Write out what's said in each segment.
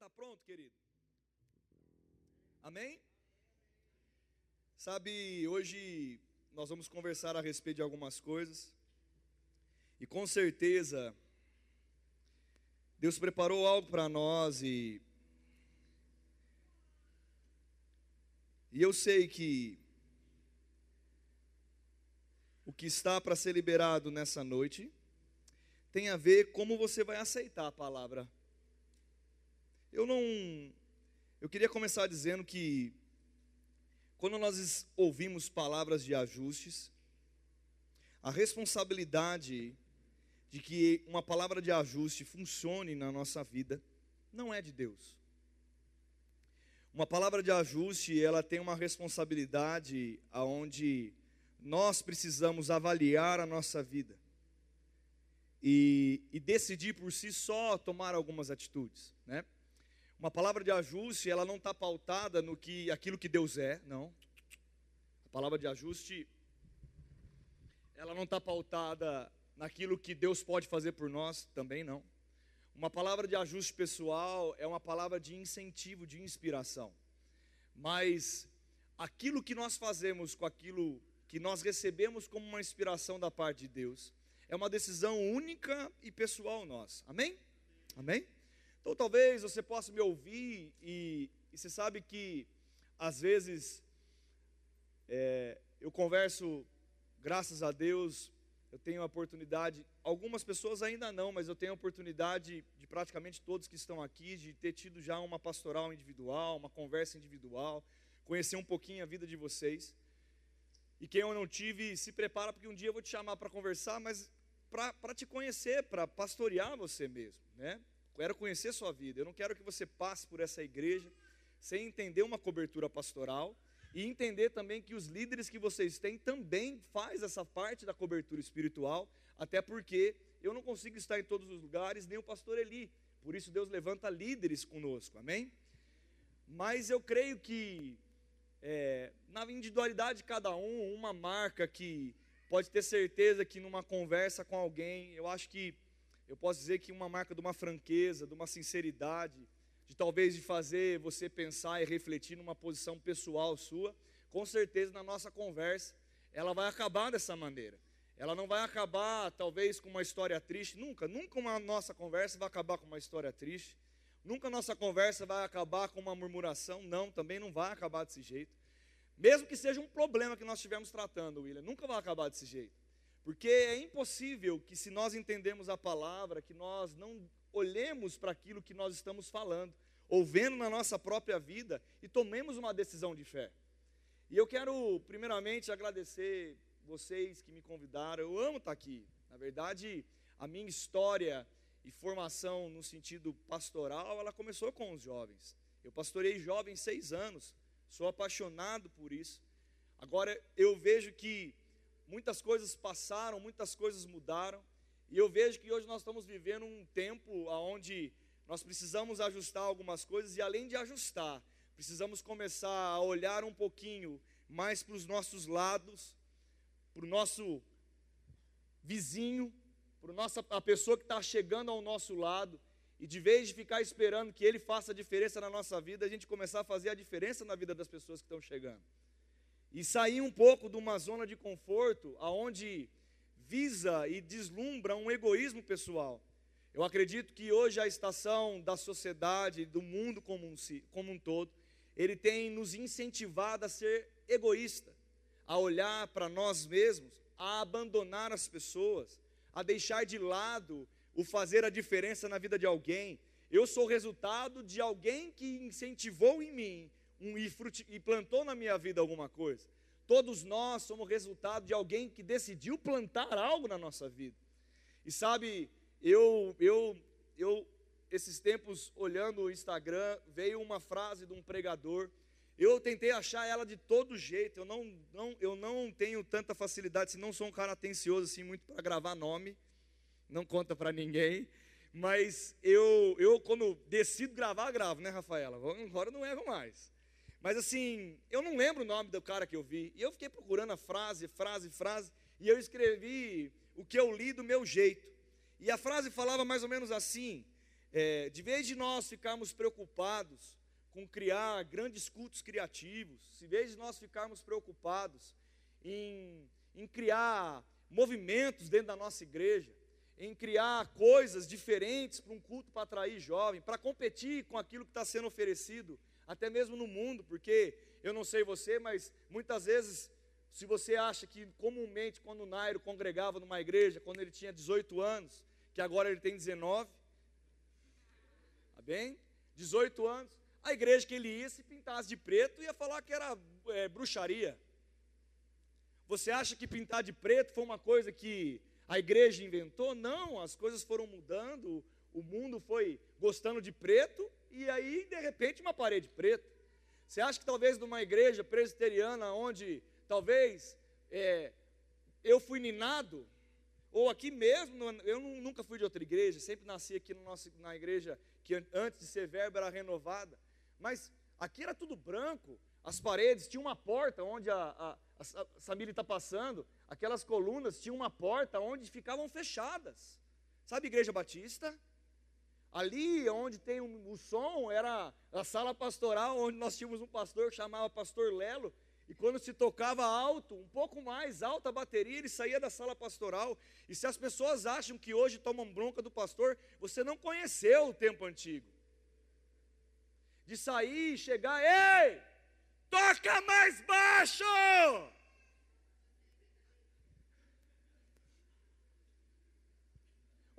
está pronto, querido? Amém? Sabe, hoje nós vamos conversar a respeito de algumas coisas. E com certeza, Deus preparou algo para nós e. E eu sei que o que está para ser liberado nessa noite tem a ver como você vai aceitar a palavra. Eu não. Eu queria começar dizendo que quando nós ouvimos palavras de ajustes, a responsabilidade de que uma palavra de ajuste funcione na nossa vida não é de Deus. Uma palavra de ajuste, ela tem uma responsabilidade aonde nós precisamos avaliar a nossa vida e, e decidir por si só tomar algumas atitudes, né? Uma palavra de ajuste, ela não está pautada no que aquilo que Deus é, não. A palavra de ajuste, ela não está pautada naquilo que Deus pode fazer por nós, também não. Uma palavra de ajuste pessoal é uma palavra de incentivo, de inspiração. Mas aquilo que nós fazemos com aquilo que nós recebemos como uma inspiração da parte de Deus, é uma decisão única e pessoal nossa. Amém? Amém? Então talvez você possa me ouvir e, e você sabe que às vezes é, eu converso, graças a Deus, eu tenho a oportunidade, algumas pessoas ainda não, mas eu tenho a oportunidade de praticamente todos que estão aqui, de ter tido já uma pastoral individual, uma conversa individual, conhecer um pouquinho a vida de vocês. E quem eu não tive, se prepara, porque um dia eu vou te chamar para conversar, mas para te conhecer, para pastorear você mesmo, né? Quero conhecer sua vida. Eu não quero que você passe por essa igreja sem entender uma cobertura pastoral e entender também que os líderes que vocês têm também faz essa parte da cobertura espiritual, até porque eu não consigo estar em todos os lugares, nem o pastor Eli. Por isso Deus levanta líderes conosco, amém? Mas eu creio que é, na individualidade de cada um, uma marca que pode ter certeza que numa conversa com alguém, eu acho que eu posso dizer que uma marca de uma franqueza, de uma sinceridade, de talvez de fazer você pensar e refletir numa posição pessoal sua, com certeza na nossa conversa ela vai acabar dessa maneira. Ela não vai acabar talvez com uma história triste, nunca, nunca uma nossa conversa vai acabar com uma história triste. Nunca a nossa conversa vai acabar com uma murmuração, não, também não vai acabar desse jeito. Mesmo que seja um problema que nós estivermos tratando, William, nunca vai acabar desse jeito. Porque é impossível que, se nós entendemos a palavra, que nós não olhemos para aquilo que nós estamos falando, ou vendo na nossa própria vida e tomemos uma decisão de fé. E eu quero, primeiramente, agradecer vocês que me convidaram. Eu amo estar aqui. Na verdade, a minha história e formação no sentido pastoral, ela começou com os jovens. Eu pastorei jovens seis anos, sou apaixonado por isso. Agora, eu vejo que muitas coisas passaram, muitas coisas mudaram, e eu vejo que hoje nós estamos vivendo um tempo onde nós precisamos ajustar algumas coisas, e além de ajustar, precisamos começar a olhar um pouquinho mais para os nossos lados, para o nosso vizinho, para nossa, a pessoa que está chegando ao nosso lado, e de vez de ficar esperando que ele faça a diferença na nossa vida, a gente começar a fazer a diferença na vida das pessoas que estão chegando e sair um pouco de uma zona de conforto aonde visa e deslumbra um egoísmo pessoal. Eu acredito que hoje a estação da sociedade, do mundo como um, como um todo, ele tem nos incentivado a ser egoísta, a olhar para nós mesmos, a abandonar as pessoas, a deixar de lado o fazer a diferença na vida de alguém. Eu sou resultado de alguém que incentivou em mim um, e, frut, e plantou na minha vida alguma coisa. Todos nós somos resultado de alguém que decidiu plantar algo na nossa vida. E sabe, eu, eu, eu, esses tempos olhando o Instagram, veio uma frase de um pregador. Eu tentei achar ela de todo jeito. Eu não, não, eu não tenho tanta facilidade, se não sou um cara atencioso assim muito para gravar nome. Não conta para ninguém. Mas eu, eu quando decido gravar, gravo, né, Rafaela? Agora não erro mais. Mas assim, eu não lembro o nome do cara que eu vi. E eu fiquei procurando a frase, frase, frase. E eu escrevi o que eu li do meu jeito. E a frase falava mais ou menos assim: é, de vez de nós ficarmos preocupados com criar grandes cultos criativos, se vez de nós ficarmos preocupados em, em criar movimentos dentro da nossa igreja, em criar coisas diferentes para um culto para atrair jovem, para competir com aquilo que está sendo oferecido, até mesmo no mundo, porque eu não sei você, mas muitas vezes, se você acha que comumente, quando o Nairo congregava numa igreja, quando ele tinha 18 anos, que agora ele tem 19, tá bem? 18 anos, a igreja que ele ia, se pintasse de preto, ia falar que era é, bruxaria. Você acha que pintar de preto foi uma coisa que a igreja inventou? Não, as coisas foram mudando, o mundo foi gostando de preto, e aí, de repente, uma parede preta. Você acha que talvez numa igreja presbiteriana, onde talvez é, eu fui ninado, ou aqui mesmo, eu nunca fui de outra igreja, sempre nasci aqui no nosso, na igreja que antes de ser verbo era renovada, mas aqui era tudo branco, as paredes, tinha uma porta onde a, a, a está passando, aquelas colunas tinham uma porta onde ficavam fechadas. Sabe igreja batista? Ali onde tem um, o som era a sala pastoral, onde nós tínhamos um pastor que chamava Pastor Lelo, e quando se tocava alto, um pouco mais alta a bateria, ele saía da sala pastoral. E se as pessoas acham que hoje tomam bronca do pastor, você não conheceu o tempo antigo. De sair e chegar, ei, toca mais baixo!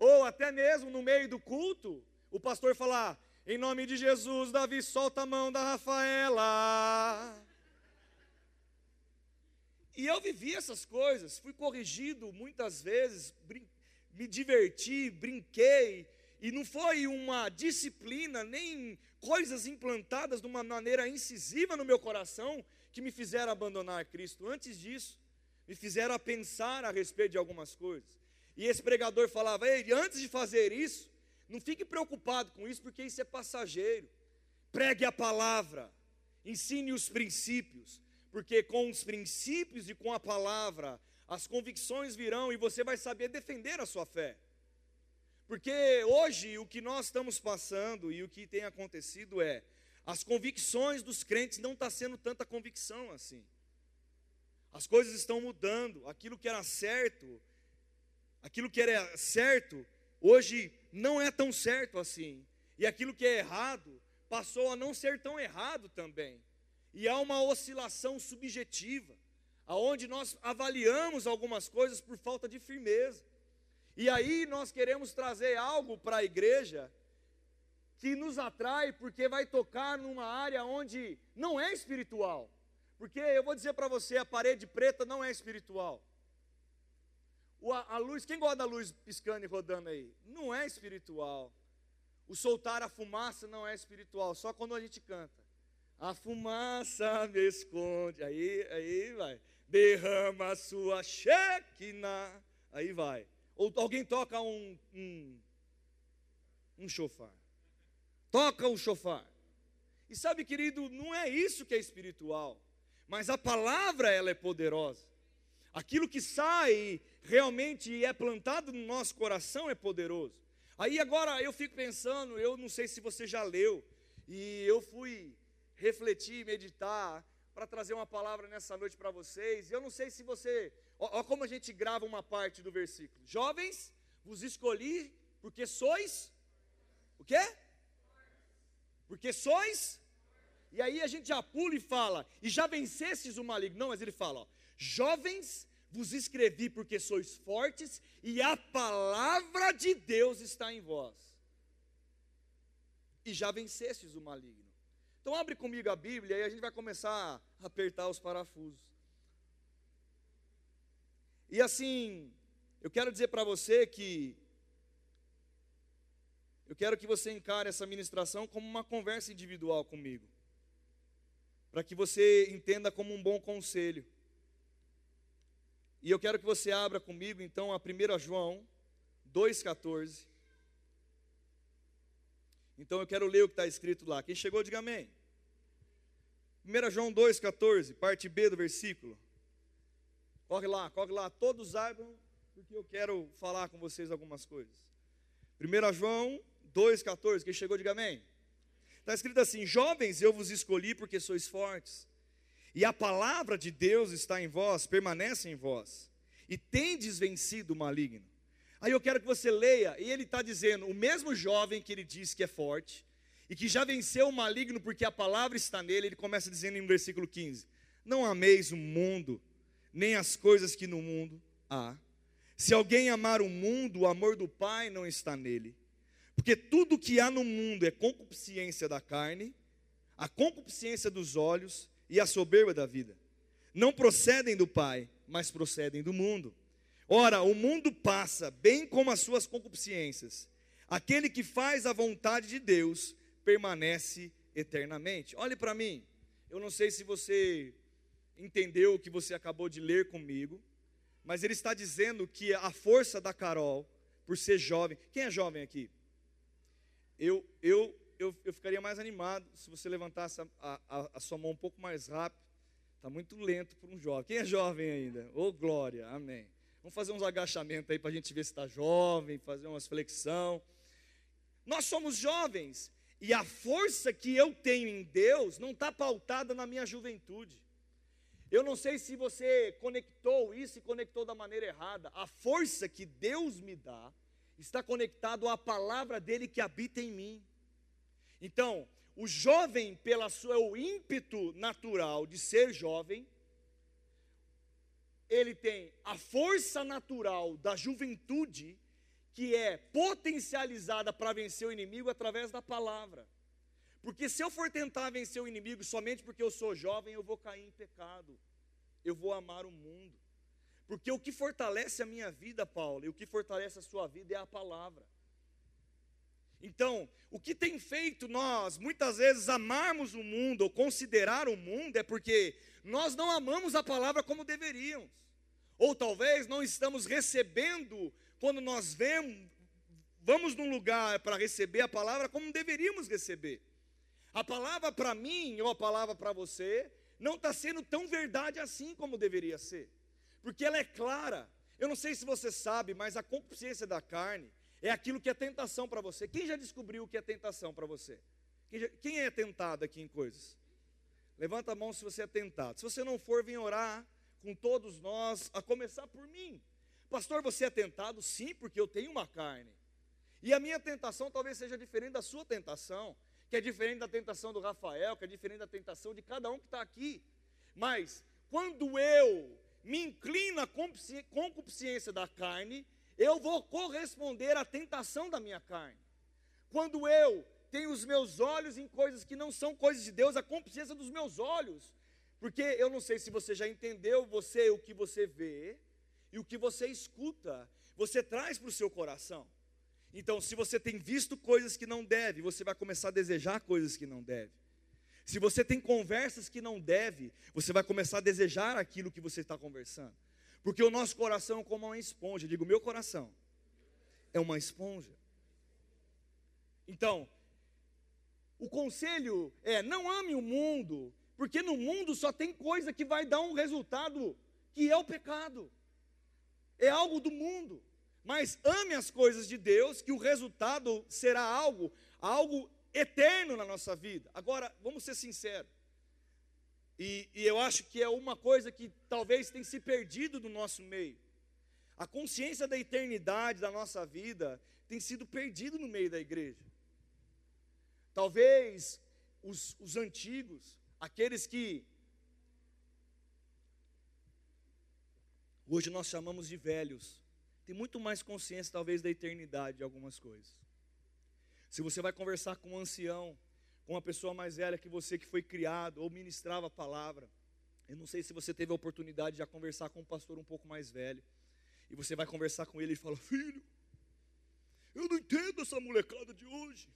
Ou até mesmo no meio do culto, o pastor falar: em nome de Jesus, Davi, solta a mão da Rafaela. E eu vivi essas coisas, fui corrigido muitas vezes, me diverti, brinquei, e não foi uma disciplina, nem coisas implantadas de uma maneira incisiva no meu coração que me fizeram abandonar Cristo. Antes disso, me fizeram pensar a respeito de algumas coisas. E esse pregador falava: Ei, antes de fazer isso, não fique preocupado com isso, porque isso é passageiro. Pregue a palavra, ensine os princípios, porque com os princípios e com a palavra, as convicções virão e você vai saber defender a sua fé. Porque hoje o que nós estamos passando e o que tem acontecido é, as convicções dos crentes não está sendo tanta convicção assim. As coisas estão mudando, aquilo que era certo aquilo que era certo, hoje não é tão certo assim. E aquilo que é errado, passou a não ser tão errado também. E há uma oscilação subjetiva, aonde nós avaliamos algumas coisas por falta de firmeza. E aí nós queremos trazer algo para a igreja que nos atrai porque vai tocar numa área onde não é espiritual. Porque eu vou dizer para você, a parede preta não é espiritual. A, luz, quem gosta da luz piscando e rodando aí? Não é espiritual. O soltar a fumaça não é espiritual, só quando a gente canta. A fumaça me esconde. Aí, aí vai. Derrama a sua chequina. Aí vai. Ou alguém toca um, um, um chofar. Toca o chofar. E sabe, querido, não é isso que é espiritual. Mas a palavra, ela é poderosa. Aquilo que sai realmente é plantado no nosso coração é poderoso. Aí agora eu fico pensando, eu não sei se você já leu, e eu fui refletir, meditar, para trazer uma palavra nessa noite para vocês. Eu não sei se você. Olha como a gente grava uma parte do versículo. Jovens, vos escolhi porque sois. O quê? Porque sois. E aí a gente já pula e fala, e já vencestes o maligno. Não, mas ele fala, ó, Jovens, vos escrevi porque sois fortes e a palavra de Deus está em vós. E já vencestes o maligno. Então abre comigo a Bíblia e a gente vai começar a apertar os parafusos. E assim, eu quero dizer para você que eu quero que você encare essa ministração como uma conversa individual comigo. Para que você entenda como um bom conselho. E eu quero que você abra comigo então a 1 João 2,14. Então eu quero ler o que está escrito lá. Quem chegou, diga amém. 1 João 2,14, parte B do versículo. Corre lá, corre lá, todos abram, porque eu quero falar com vocês algumas coisas. 1 João 2,14. Quem chegou, diga amém. Está escrito assim: Jovens, eu vos escolhi porque sois fortes, e a palavra de Deus está em vós, permanece em vós, e tendes vencido o maligno. Aí eu quero que você leia, e ele está dizendo: o mesmo jovem que ele diz que é forte, e que já venceu o maligno porque a palavra está nele, ele começa dizendo em versículo 15: Não ameis o mundo, nem as coisas que no mundo há. Se alguém amar o mundo, o amor do Pai não está nele. Porque tudo que há no mundo é concupiscência da carne, a concupiscência dos olhos e a soberba da vida. Não procedem do Pai, mas procedem do mundo. Ora, o mundo passa, bem como as suas concupiscências. Aquele que faz a vontade de Deus permanece eternamente. Olhe para mim. Eu não sei se você entendeu o que você acabou de ler comigo, mas ele está dizendo que a força da Carol, por ser jovem. Quem é jovem aqui? Eu, eu, eu, eu ficaria mais animado se você levantasse a, a, a sua mão um pouco mais rápido. Está muito lento para um jovem. Quem é jovem ainda? Ô oh, glória, amém. Vamos fazer uns agachamentos aí para a gente ver se está jovem, fazer umas flexão. Nós somos jovens e a força que eu tenho em Deus não está pautada na minha juventude. Eu não sei se você conectou isso e conectou da maneira errada. A força que Deus me dá está conectado à palavra dele que habita em mim. Então, o jovem, pelo seu ímpeto natural de ser jovem, ele tem a força natural da juventude que é potencializada para vencer o inimigo através da palavra. Porque se eu for tentar vencer o inimigo somente porque eu sou jovem, eu vou cair em pecado. Eu vou amar o mundo. Porque o que fortalece a minha vida, Paulo, e o que fortalece a sua vida é a palavra. Então, o que tem feito nós, muitas vezes, amarmos o mundo ou considerar o mundo é porque nós não amamos a palavra como deveríamos. Ou talvez não estamos recebendo, quando nós vemos, vamos num lugar para receber a palavra como deveríamos receber. A palavra para mim ou a palavra para você não está sendo tão verdade assim como deveria ser, porque ela é clara. Eu não sei se você sabe, mas a concupiscência da carne é aquilo que é tentação para você. Quem já descobriu o que é tentação para você? Quem, já, quem é tentado aqui em coisas? Levanta a mão se você é tentado. Se você não for, vem orar com todos nós, a começar por mim. Pastor, você é tentado? Sim, porque eu tenho uma carne. E a minha tentação talvez seja diferente da sua tentação que é diferente da tentação do Rafael, que é diferente da tentação de cada um que está aqui. Mas, quando eu me inclino à concupiscência da carne, eu vou corresponder à tentação da minha carne. Quando eu tenho os meus olhos em coisas que não são coisas de Deus, a concupiscência dos meus olhos. Porque eu não sei se você já entendeu, você o que você vê e o que você escuta, você traz para o seu coração. Então, se você tem visto coisas que não deve, você vai começar a desejar coisas que não deve. Se você tem conversas que não deve, você vai começar a desejar aquilo que você está conversando. Porque o nosso coração é como uma esponja. Digo, meu coração é uma esponja. Então, o conselho é: não ame o mundo, porque no mundo só tem coisa que vai dar um resultado que é o pecado. É algo do mundo. Mas ame as coisas de Deus, que o resultado será algo, algo eterno na nossa vida. Agora, vamos ser sinceros. E, e, eu acho que é uma coisa que talvez tenha se perdido do nosso meio. A consciência da eternidade da nossa vida tem sido perdido no meio da igreja. Talvez os, os antigos, aqueles que hoje nós chamamos de velhos, tem muito mais consciência, talvez, da eternidade de algumas coisas. Se você vai conversar com um ancião, uma pessoa mais velha que você que foi criado ou ministrava a palavra, eu não sei se você teve a oportunidade de já conversar com um pastor um pouco mais velho, e você vai conversar com ele e fala: Filho, eu não entendo essa molecada de hoje.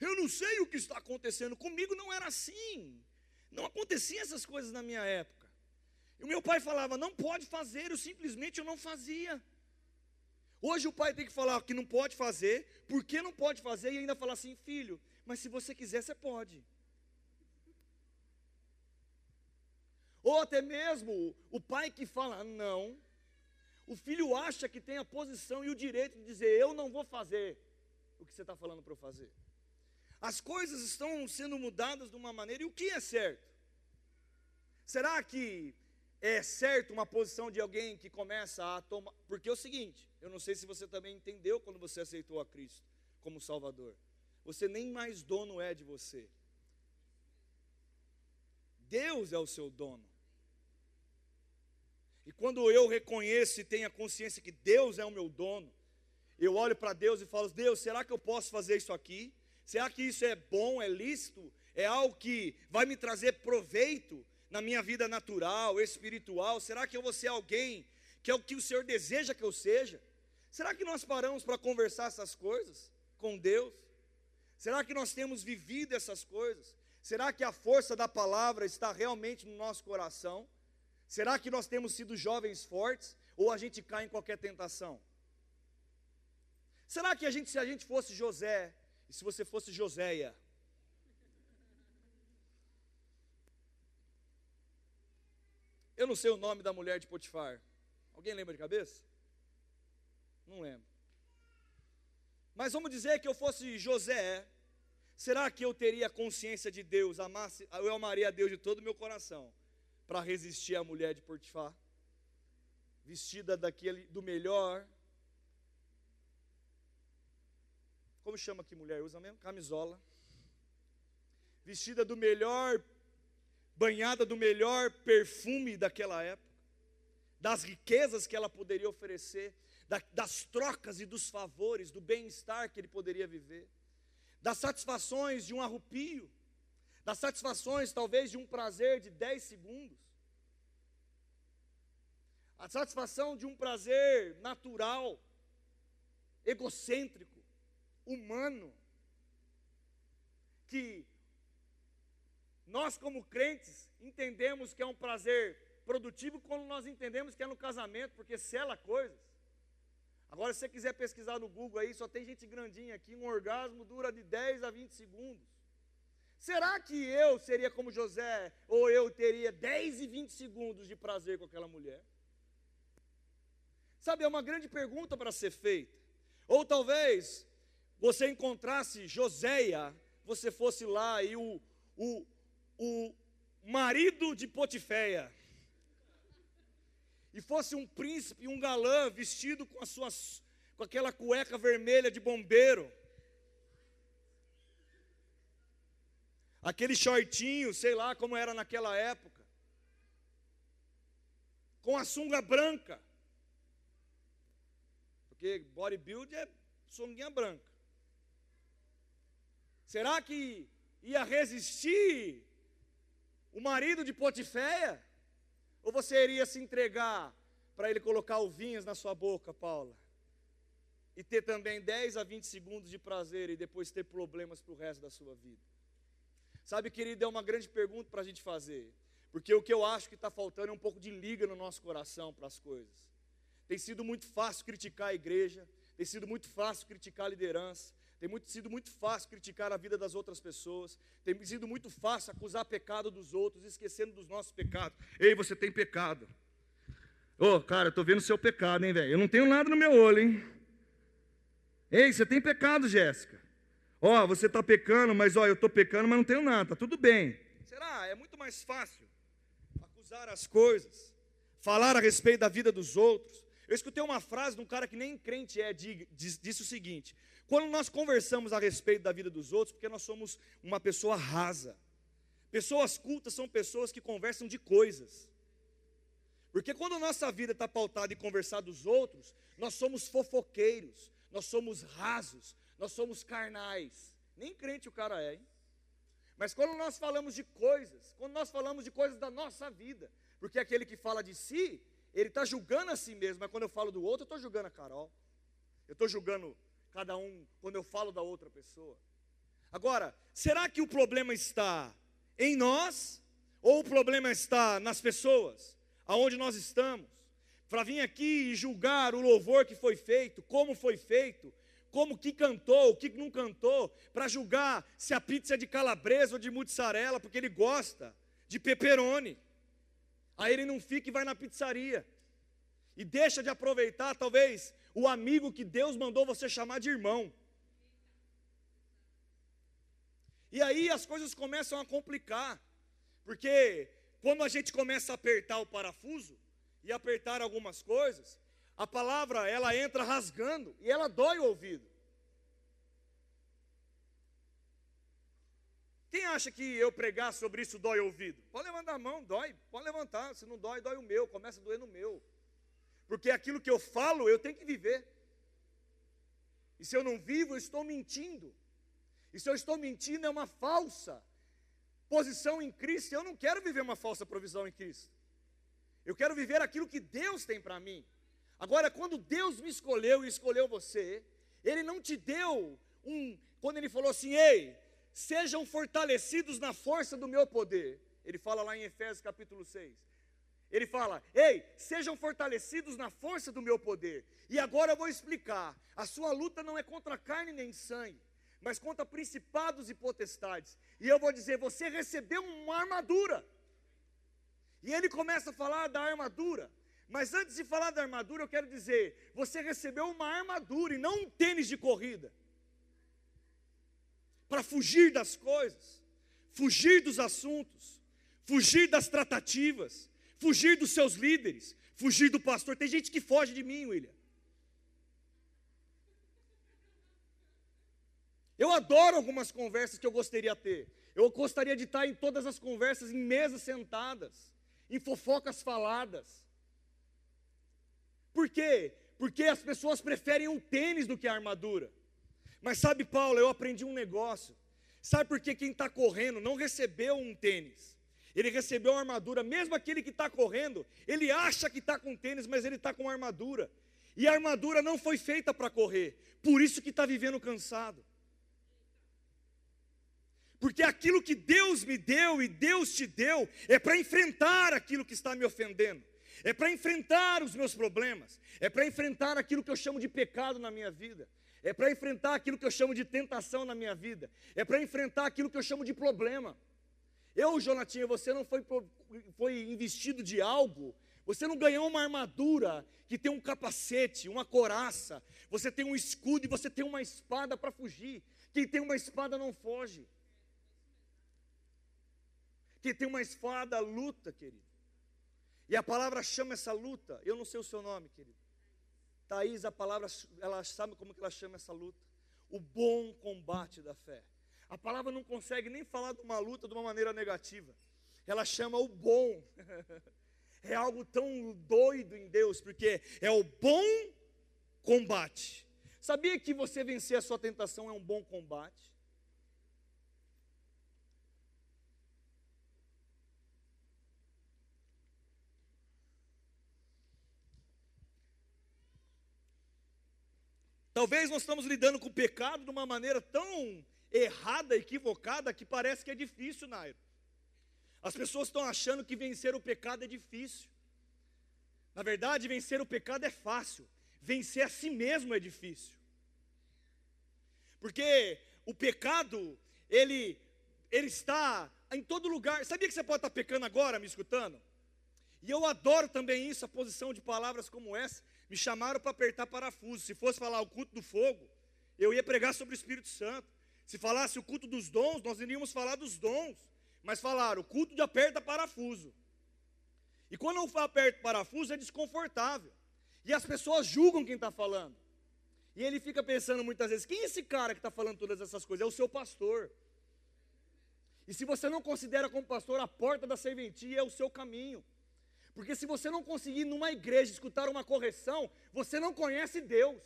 Eu não sei o que está acontecendo. Comigo não era assim. Não aconteciam essas coisas na minha época. E o meu pai falava, não pode fazer, eu simplesmente eu não fazia. Hoje o pai tem que falar que não pode fazer, por que não pode fazer, e ainda falar assim, filho, mas se você quiser, você pode. Ou até mesmo o pai que fala não, o filho acha que tem a posição e o direito de dizer, eu não vou fazer. o que você está falando para eu fazer. As coisas estão sendo mudadas de uma maneira, e o que é certo? Será que é certo uma posição de alguém que começa a tomar. Porque é o seguinte, eu não sei se você também entendeu quando você aceitou a Cristo como Salvador. Você nem mais dono é de você. Deus é o seu dono. E quando eu reconheço e tenho a consciência que Deus é o meu dono, eu olho para Deus e falo: Deus, será que eu posso fazer isso aqui? Será que isso é bom, é lícito? É algo que vai me trazer proveito na minha vida natural, espiritual? Será que eu vou ser alguém que é o que o Senhor deseja que eu seja? Será que nós paramos para conversar essas coisas com Deus? Será que nós temos vivido essas coisas? Será que a força da palavra está realmente no nosso coração? Será que nós temos sido jovens fortes ou a gente cai em qualquer tentação? Será que a gente, se a gente fosse José, e se você fosse Joséia, eu não sei o nome da mulher de Potifar. Alguém lembra de cabeça? Não lembro. Mas vamos dizer que eu fosse José, será que eu teria consciência de Deus, amasse, eu amaria a Deus de todo o meu coração, para resistir à mulher de Potifar? Vestida daquele do melhor. Como chama que mulher usa mesmo? Camisola. Vestida do melhor, banhada do melhor perfume daquela época, das riquezas que ela poderia oferecer da, das trocas e dos favores, do bem-estar que ele poderia viver, das satisfações de um arrupio, das satisfações talvez de um prazer de 10 segundos, a satisfação de um prazer natural, egocêntrico, humano, que nós, como crentes, entendemos que é um prazer produtivo quando nós entendemos que é no casamento, porque sela coisas. Agora, se você quiser pesquisar no Google aí, só tem gente grandinha aqui, um orgasmo dura de 10 a 20 segundos. Será que eu seria como José, ou eu teria 10 e 20 segundos de prazer com aquela mulher? Sabe, é uma grande pergunta para ser feita. Ou talvez você encontrasse Joséia, você fosse lá e o, o, o marido de Potiféia e fosse um príncipe, um galã, vestido com, as suas, com aquela cueca vermelha de bombeiro, aquele shortinho, sei lá como era naquela época, com a sunga branca, porque bodybuild é sunguinha branca. Será que ia resistir o marido de Potiféia? Ou você iria se entregar para ele colocar ovinhas na sua boca, Paula? E ter também 10 a 20 segundos de prazer e depois ter problemas para o resto da sua vida? Sabe, querido, é uma grande pergunta para a gente fazer. Porque o que eu acho que está faltando é um pouco de liga no nosso coração para as coisas. Tem sido muito fácil criticar a igreja, tem sido muito fácil criticar a liderança, tem muito, sido muito fácil criticar a vida das outras pessoas. Tem sido muito fácil acusar pecado dos outros, esquecendo dos nossos pecados. Ei, você tem pecado. Ô, oh, cara, eu tô vendo seu pecado, hein, velho? Eu não tenho nada no meu olho, hein? Ei, você tem pecado, Jéssica. Ó, oh, você está pecando, mas ó, eu estou pecando, mas não tenho nada, tá tudo bem. Será? É muito mais fácil acusar as coisas, falar a respeito da vida dos outros. Eu escutei uma frase de um cara que nem crente é, disse o seguinte: quando nós conversamos a respeito da vida dos outros, porque nós somos uma pessoa rasa. Pessoas cultas são pessoas que conversam de coisas. Porque quando a nossa vida está pautada em conversar dos outros, nós somos fofoqueiros, nós somos rasos, nós somos carnais. Nem crente o cara é, hein? Mas quando nós falamos de coisas, quando nós falamos de coisas da nossa vida, porque aquele que fala de si, ele está julgando a si mesmo, mas quando eu falo do outro, eu estou julgando a Carol, eu estou julgando cada um quando eu falo da outra pessoa. Agora, será que o problema está em nós ou o problema está nas pessoas, aonde nós estamos? Para vir aqui e julgar o louvor que foi feito, como foi feito, como que cantou, o que não cantou, para julgar se a pizza é de calabresa ou de mussarela, porque ele gosta de pepperoni. Aí ele não fica e vai na pizzaria. E deixa de aproveitar, talvez, o amigo que Deus mandou você chamar de irmão. E aí as coisas começam a complicar, porque quando a gente começa a apertar o parafuso e apertar algumas coisas, a palavra ela entra rasgando e ela dói o ouvido. Quem acha que eu pregar sobre isso dói o ouvido? Pode levantar a mão, dói. Pode levantar. Se não dói, dói o meu. Começa a doer no meu. Porque aquilo que eu falo, eu tenho que viver. E se eu não vivo, eu estou mentindo. E se eu estou mentindo, é uma falsa posição em Cristo. Eu não quero viver uma falsa provisão em Cristo. Eu quero viver aquilo que Deus tem para mim. Agora, quando Deus me escolheu e escolheu você, Ele não te deu um. Quando Ele falou assim, ei, sejam fortalecidos na força do meu poder. Ele fala lá em Efésios capítulo 6. Ele fala: Ei, sejam fortalecidos na força do meu poder. E agora eu vou explicar: a sua luta não é contra carne nem sangue, mas contra principados e potestades. E eu vou dizer: você recebeu uma armadura. E ele começa a falar da armadura. Mas antes de falar da armadura, eu quero dizer: você recebeu uma armadura e não um tênis de corrida para fugir das coisas, fugir dos assuntos, fugir das tratativas, fugir dos seus líderes, fugir do pastor. Tem gente que foge de mim, William. Eu adoro algumas conversas que eu gostaria de ter. Eu gostaria de estar em todas as conversas, em mesas sentadas, em fofocas faladas. Por quê? Porque as pessoas preferem um tênis do que a armadura. Mas sabe, Paulo, eu aprendi um negócio. Sabe por que quem está correndo não recebeu um tênis? Ele recebeu uma armadura, mesmo aquele que está correndo, ele acha que está com tênis, mas ele está com armadura. E a armadura não foi feita para correr, por isso que está vivendo cansado. Porque aquilo que Deus me deu e Deus te deu é para enfrentar aquilo que está me ofendendo, é para enfrentar os meus problemas, é para enfrentar aquilo que eu chamo de pecado na minha vida é para enfrentar aquilo que eu chamo de tentação na minha vida, é para enfrentar aquilo que eu chamo de problema. Eu, Jonatinha, você não foi, foi investido de algo, você não ganhou uma armadura que tem um capacete, uma coraça, você tem um escudo e você tem uma espada para fugir. Quem tem uma espada não foge. Quem tem uma espada luta, querido. E a palavra chama essa luta, eu não sei o seu nome, querido. Thaís, a palavra, ela sabe como que ela chama essa luta? O bom combate da fé. A palavra não consegue nem falar de uma luta de uma maneira negativa. Ela chama o bom. é algo tão doido em Deus, porque é o bom combate. Sabia que você vencer a sua tentação é um bom combate? Talvez nós estamos lidando com o pecado de uma maneira tão errada, equivocada, que parece que é difícil, Nairo. As pessoas estão achando que vencer o pecado é difícil. Na verdade, vencer o pecado é fácil, vencer a si mesmo é difícil. Porque o pecado, ele, ele está em todo lugar. Sabia que você pode estar pecando agora, me escutando? E eu adoro também isso, a posição de palavras como essa, me chamaram para apertar parafuso. Se fosse falar o culto do fogo, eu ia pregar sobre o Espírito Santo. Se falasse o culto dos dons, nós iríamos falar dos dons. Mas falaram o culto de aperta parafuso. E quando eu aperto parafuso é desconfortável. E as pessoas julgam quem está falando. E ele fica pensando muitas vezes: quem é esse cara que está falando todas essas coisas? É o seu pastor. E se você não considera como pastor, a porta da serventia é o seu caminho. Porque se você não conseguir numa igreja escutar uma correção, você não conhece Deus.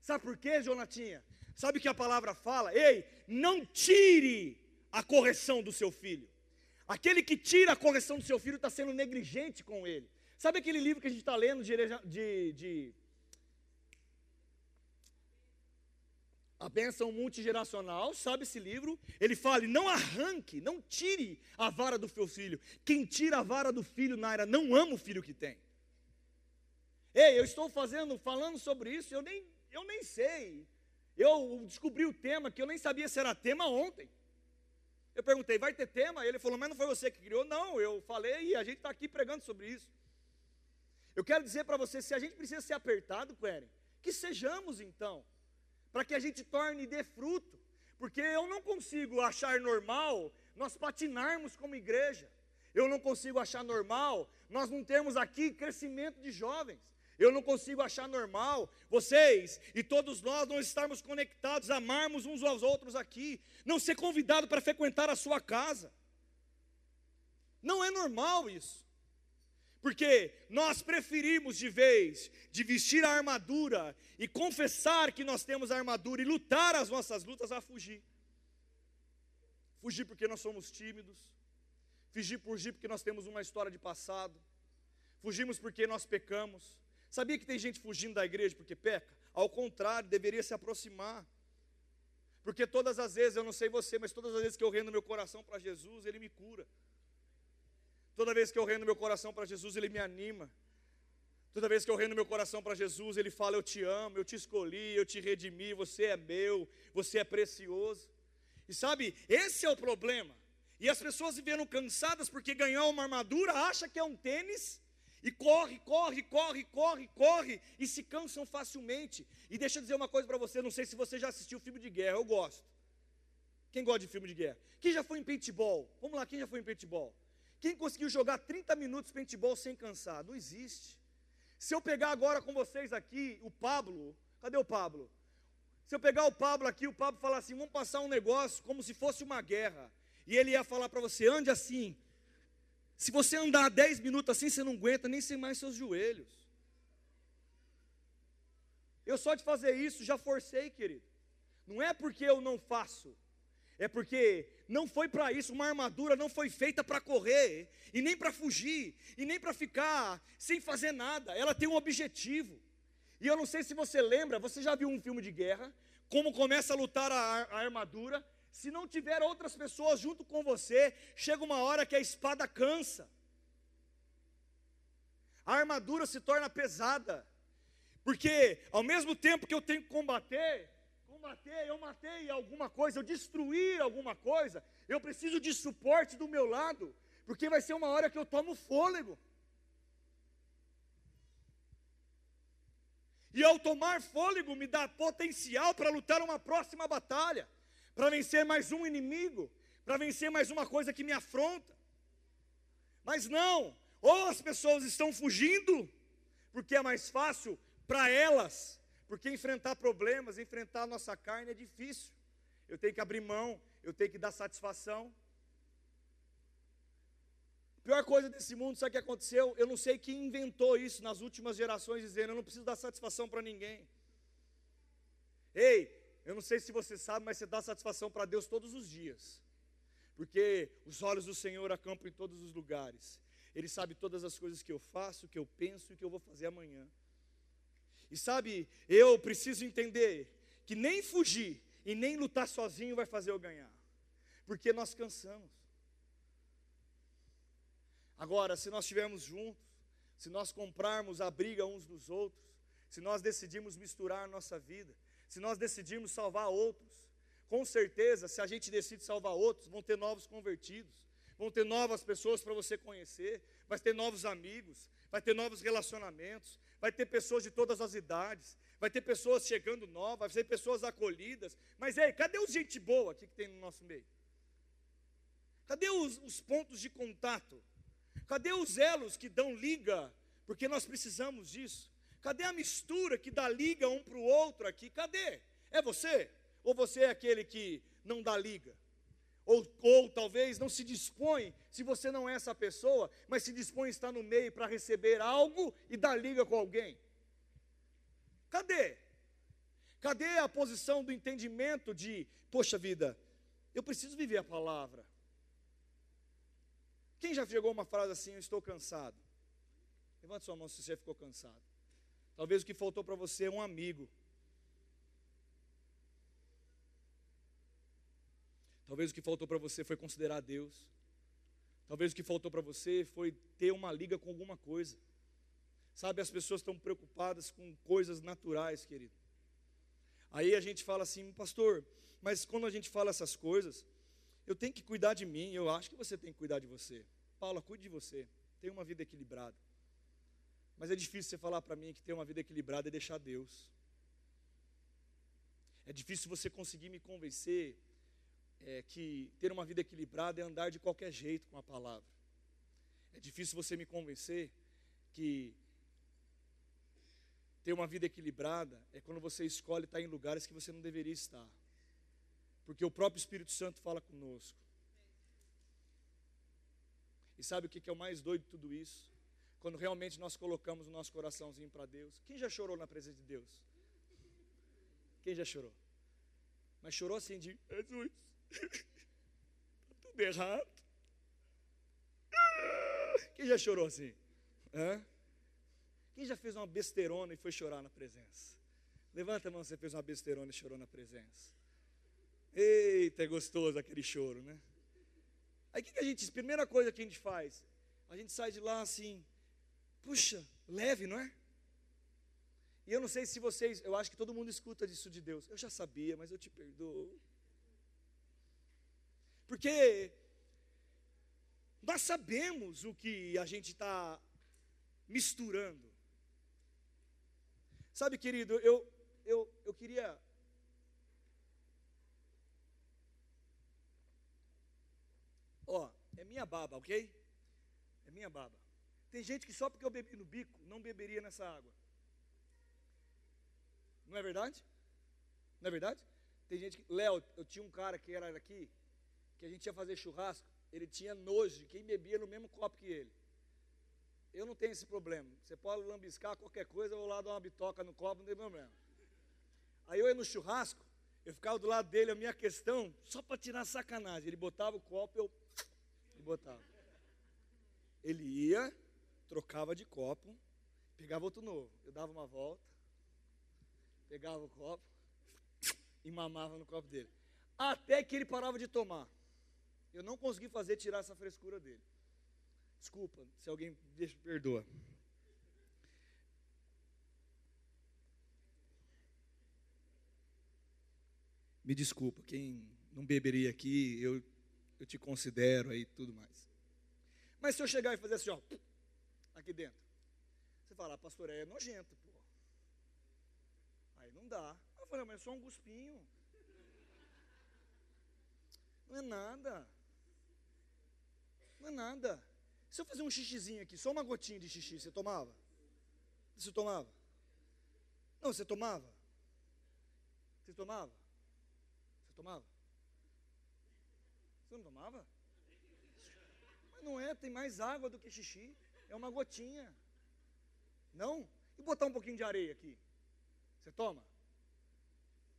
Sabe por quê, Jonatinha? Sabe o que a palavra fala? Ei, não tire a correção do seu filho. Aquele que tira a correção do seu filho está sendo negligente com ele. Sabe aquele livro que a gente está lendo de, de, de A bênção multigeracional, sabe esse livro? Ele fala: não arranque, não tire a vara do seu filho. Quem tira a vara do filho, Naira, não ama o filho que tem. Ei, eu estou fazendo, falando sobre isso, eu nem, eu nem sei. Eu descobri o tema que eu nem sabia se era tema ontem. Eu perguntei, vai ter tema? Ele falou, mas não foi você que criou? Não, eu falei e a gente está aqui pregando sobre isso. Eu quero dizer para você, se a gente precisa ser apertado, Queren, que sejamos então para que a gente torne e dê fruto. Porque eu não consigo achar normal nós patinarmos como igreja. Eu não consigo achar normal nós não termos aqui crescimento de jovens. Eu não consigo achar normal vocês e todos nós não estarmos conectados, amarmos uns aos outros aqui, não ser convidado para frequentar a sua casa. Não é normal isso. Porque nós preferimos de vez de vestir a armadura e confessar que nós temos a armadura e lutar as nossas lutas a fugir. Fugir porque nós somos tímidos, fugir, porque nós temos uma história de passado, fugimos porque nós pecamos. Sabia que tem gente fugindo da igreja porque peca? Ao contrário, deveria se aproximar. Porque todas as vezes, eu não sei você, mas todas as vezes que eu rendo meu coração para Jesus, Ele me cura. Toda vez que eu rendo meu coração para Jesus, Ele me anima. Toda vez que eu rendo meu coração para Jesus, Ele fala: Eu te amo, eu te escolhi, eu te redimi, você é meu, você é precioso. E sabe, esse é o problema. E as pessoas vivendo cansadas porque ganhar uma armadura, acha que é um tênis, e corre, corre, corre, corre, corre, e se cansam facilmente. E deixa eu dizer uma coisa para você: não sei se você já assistiu filme de guerra, eu gosto. Quem gosta de filme de guerra? Quem já foi em paintball? Vamos lá, quem já foi em paintball? Quem conseguiu jogar 30 minutos paintball sem cansar? Não existe. Se eu pegar agora com vocês aqui o Pablo, cadê o Pablo? Se eu pegar o Pablo aqui, o Pablo falar assim: vamos passar um negócio como se fosse uma guerra. E ele ia falar para você: ande assim. Se você andar 10 minutos assim, você não aguenta nem sem mais seus joelhos. Eu só de fazer isso já forcei, querido. Não é porque eu não faço, é porque não foi para isso, uma armadura não foi feita para correr, e nem para fugir, e nem para ficar sem fazer nada, ela tem um objetivo. E eu não sei se você lembra, você já viu um filme de guerra, como começa a lutar a, a armadura, se não tiver outras pessoas junto com você, chega uma hora que a espada cansa, a armadura se torna pesada, porque ao mesmo tempo que eu tenho que combater, combater, eu matei alguma coisa, eu destruir alguma coisa, eu preciso de suporte do meu lado, porque vai ser uma hora que eu tomo fôlego. E ao tomar fôlego, me dá potencial para lutar uma próxima batalha, para vencer mais um inimigo, para vencer mais uma coisa que me afronta. Mas não, ou as pessoas estão fugindo, porque é mais fácil para elas porque enfrentar problemas, enfrentar a nossa carne é difícil. Eu tenho que abrir mão, eu tenho que dar satisfação. A pior coisa desse mundo, sabe o que aconteceu? Eu não sei quem inventou isso nas últimas gerações, dizendo: eu não preciso dar satisfação para ninguém. Ei, eu não sei se você sabe, mas você dá satisfação para Deus todos os dias, porque os olhos do Senhor acampam em todos os lugares. Ele sabe todas as coisas que eu faço, que eu penso e que eu vou fazer amanhã. E sabe, eu preciso entender que nem fugir e nem lutar sozinho vai fazer eu ganhar, porque nós cansamos. Agora, se nós estivermos juntos, se nós comprarmos a briga uns dos outros, se nós decidirmos misturar nossa vida, se nós decidirmos salvar outros, com certeza, se a gente decide salvar outros, vão ter novos convertidos, vão ter novas pessoas para você conhecer, vai ter novos amigos, vai ter novos relacionamentos, vai ter pessoas de todas as idades, vai ter pessoas chegando novas, vai ter pessoas acolhidas. Mas ei, cadê os gente boa aqui que tem no nosso meio? Cadê os, os pontos de contato? Cadê os elos que dão liga? Porque nós precisamos disso. Cadê a mistura que dá liga um para o outro aqui? Cadê? É você? Ou você é aquele que não dá liga? Ou, ou talvez não se dispõe, se você não é essa pessoa, mas se dispõe a estar no meio para receber algo e dar liga com alguém. Cadê? Cadê a posição do entendimento de, poxa vida, eu preciso viver a palavra? Quem já chegou uma frase assim, eu estou cansado? Levante sua mão se você ficou cansado. Talvez o que faltou para você é um amigo Talvez o que faltou para você foi considerar Deus. Talvez o que faltou para você foi ter uma liga com alguma coisa. Sabe, as pessoas estão preocupadas com coisas naturais, querido. Aí a gente fala assim, pastor, mas quando a gente fala essas coisas, eu tenho que cuidar de mim, eu acho que você tem que cuidar de você. Paula, cuide de você, tenha uma vida equilibrada. Mas é difícil você falar para mim que ter uma vida equilibrada é deixar Deus. É difícil você conseguir me convencer é, que ter uma vida equilibrada é andar de qualquer jeito com a palavra. É difícil você me convencer que ter uma vida equilibrada é quando você escolhe estar em lugares que você não deveria estar. Porque o próprio Espírito Santo fala conosco. E sabe o que é o mais doido de tudo isso? Quando realmente nós colocamos o nosso coraçãozinho para Deus. Quem já chorou na presença de Deus? Quem já chorou? Mas chorou assim de Jesus, está tudo errado. Quem já chorou assim? Hã? Quem já fez uma besteirona e foi chorar na presença? Levanta a mão se você fez uma besteirona e chorou na presença. Eita, é gostoso aquele choro, né? Aí o que, que a gente, primeira coisa que a gente faz? A gente sai de lá assim, puxa, leve, não é? E eu não sei se vocês, eu acho que todo mundo escuta disso de Deus. Eu já sabia, mas eu te perdoo. Porque nós sabemos o que a gente está misturando. Sabe, querido, eu, eu, eu queria Ó, é minha baba, ok? É minha baba. Tem gente que só porque eu bebi no bico, não beberia nessa água. Não é verdade? Não é verdade? Tem gente que. Léo, eu tinha um cara que era aqui, que a gente ia fazer churrasco, ele tinha nojo de quem bebia no mesmo copo que ele. Eu não tenho esse problema. Você pode lambiscar qualquer coisa, eu vou lá dar uma bitoca no copo, não tem problema. Aí eu ia no churrasco, eu ficava do lado dele, a minha questão, só para tirar sacanagem. Ele botava o copo, eu botava. Ele ia, trocava de copo, pegava outro novo. Eu dava uma volta, pegava o copo e mamava no copo dele. Até que ele parava de tomar. Eu não consegui fazer tirar essa frescura dele. Desculpa, se alguém deixa, perdoa. Me desculpa, quem não beberia aqui, eu eu te considero aí tudo mais. Mas se eu chegar e fazer assim, ó, aqui dentro, você fala, ah, pastor, é nojento, pô. Aí não dá. Eu falei, mas é só um guspinho. Não é nada. Não é nada. Se eu fazer um xixizinho aqui, só uma gotinha de xixi, você tomava? Você tomava? Não, você tomava? Você tomava? Você tomava? Você não tomava? Mas não é, tem mais água do que xixi. É uma gotinha. Não? E botar um pouquinho de areia aqui? Você toma?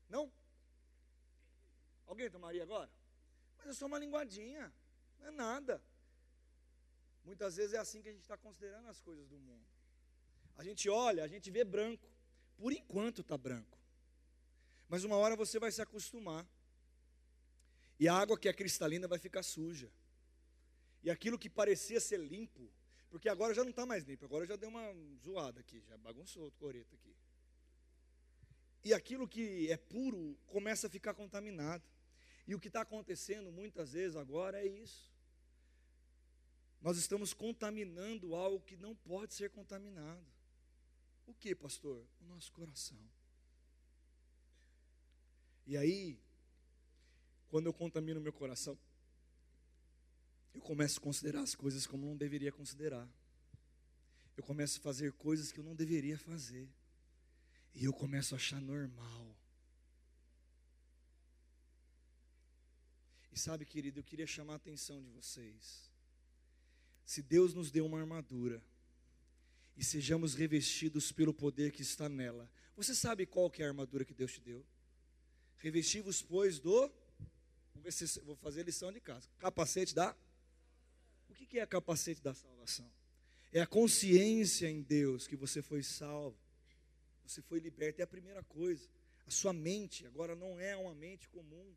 Não? Alguém tomaria agora? Mas é só uma linguadinha. Não é nada. Muitas vezes é assim que a gente está considerando as coisas do mundo. A gente olha, a gente vê branco. Por enquanto está branco. Mas uma hora você vai se acostumar. E a água que é cristalina vai ficar suja. E aquilo que parecia ser limpo, porque agora já não está mais limpo, agora já deu uma zoada aqui, já bagunçou o coreto aqui. E aquilo que é puro começa a ficar contaminado. E o que está acontecendo muitas vezes agora é isso. Nós estamos contaminando algo que não pode ser contaminado. O que, pastor? O nosso coração. E aí, quando eu contamino meu coração, eu começo a considerar as coisas como não deveria considerar. Eu começo a fazer coisas que eu não deveria fazer. E eu começo a achar normal. E sabe, querido, eu queria chamar a atenção de vocês. Se Deus nos deu uma armadura e sejamos revestidos pelo poder que está nela, você sabe qual que é a armadura que Deus te deu? Revestivos, pois, do ver se vou fazer lição de casa. Capacete da O que é capacete da salvação? É a consciência em Deus que você foi salvo. Você foi liberto, é a primeira coisa. A sua mente agora não é uma mente comum.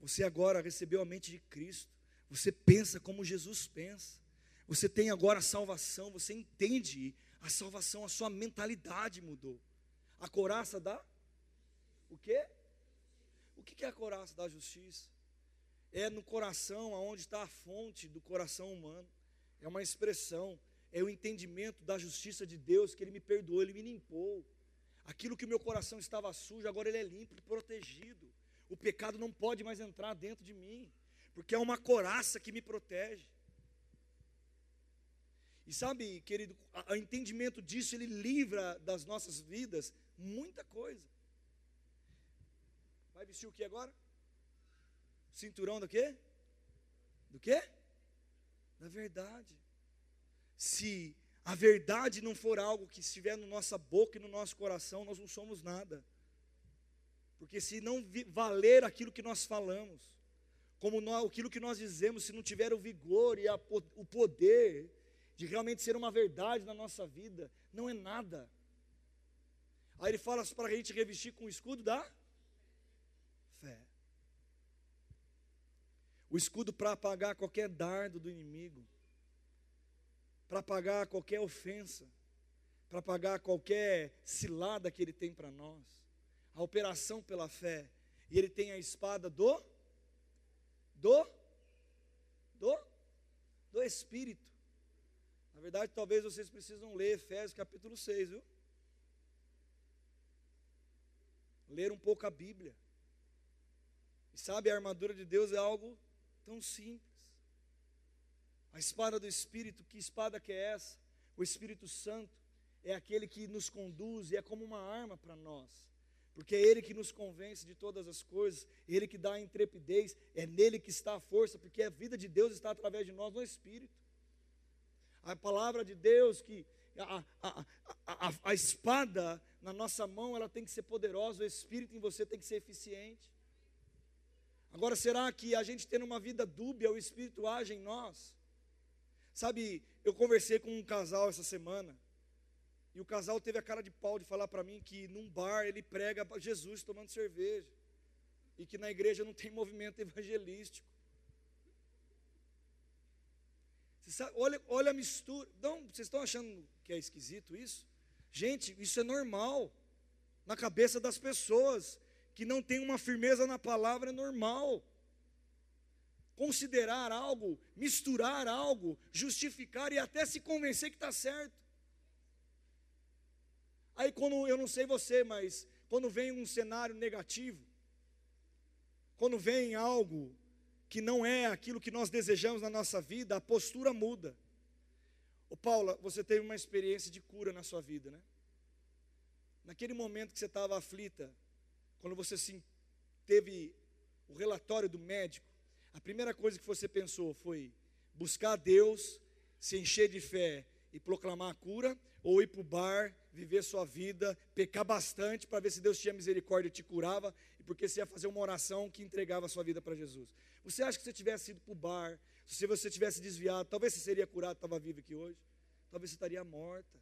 Você agora recebeu a mente de Cristo. Você pensa como Jesus pensa. Você tem agora a salvação, você entende a salvação, a sua mentalidade mudou. A coraça da o quê? O que é a coraça da justiça? É no coração aonde está a fonte do coração humano. É uma expressão, é o entendimento da justiça de Deus, que Ele me perdoou, Ele me limpou. Aquilo que o meu coração estava sujo, agora ele é limpo, protegido. O pecado não pode mais entrar dentro de mim, porque é uma coraça que me protege. E sabe, querido, o entendimento disso, ele livra das nossas vidas muita coisa. Vai vestir o que agora? Cinturão do quê? Do quê? Da verdade. Se a verdade não for algo que estiver na nossa boca e no nosso coração, nós não somos nada. Porque se não valer aquilo que nós falamos, como nós, aquilo que nós dizemos, se não tiver o vigor e a, o poder de realmente ser uma verdade na nossa vida, não é nada. Aí ele fala para a gente revestir com o escudo da fé. O escudo para apagar qualquer dardo do inimigo, para apagar qualquer ofensa, para apagar qualquer cilada que ele tem para nós. A operação pela fé. E ele tem a espada do do do do espírito. Na verdade, talvez vocês precisam ler Efésios capítulo 6, viu? Ler um pouco a Bíblia. E sabe, a armadura de Deus é algo tão simples. A espada do Espírito, que espada que é essa? O Espírito Santo é aquele que nos conduz e é como uma arma para nós. Porque é Ele que nos convence de todas as coisas, Ele que dá a intrepidez, é nele que está a força, porque a vida de Deus está através de nós no Espírito. A palavra de Deus, que a, a, a, a, espada na nossa mão, ela tem que ser poderosa, o Espírito em você tem que ser eficiente. Agora, será que a gente tendo uma vida dúbia, o Espírito age em nós? Sabe, eu conversei com um casal essa semana, e o casal teve a cara de pau de falar para mim que num bar ele prega Jesus tomando cerveja, e que na igreja não tem movimento evangelístico. Sabe, olha, olha a mistura. Não, vocês estão achando que é esquisito isso? Gente, isso é normal na cabeça das pessoas que não tem uma firmeza na palavra é normal. Considerar algo, misturar algo, justificar e até se convencer que está certo. Aí quando, eu não sei você, mas quando vem um cenário negativo, quando vem algo que não é aquilo que nós desejamos na nossa vida, a postura muda. Ô Paula, você teve uma experiência de cura na sua vida, né? Naquele momento que você estava aflita, quando você sim, teve o relatório do médico, a primeira coisa que você pensou foi buscar Deus, se encher de fé e proclamar a cura, ou ir para o bar, viver sua vida, pecar bastante para ver se Deus tinha misericórdia e te curava, e porque você ia fazer uma oração que entregava a sua vida para Jesus. Você acha que se você tivesse ido para o bar, se você tivesse desviado, talvez você seria curado, estava vivo aqui hoje? Talvez você estaria morta.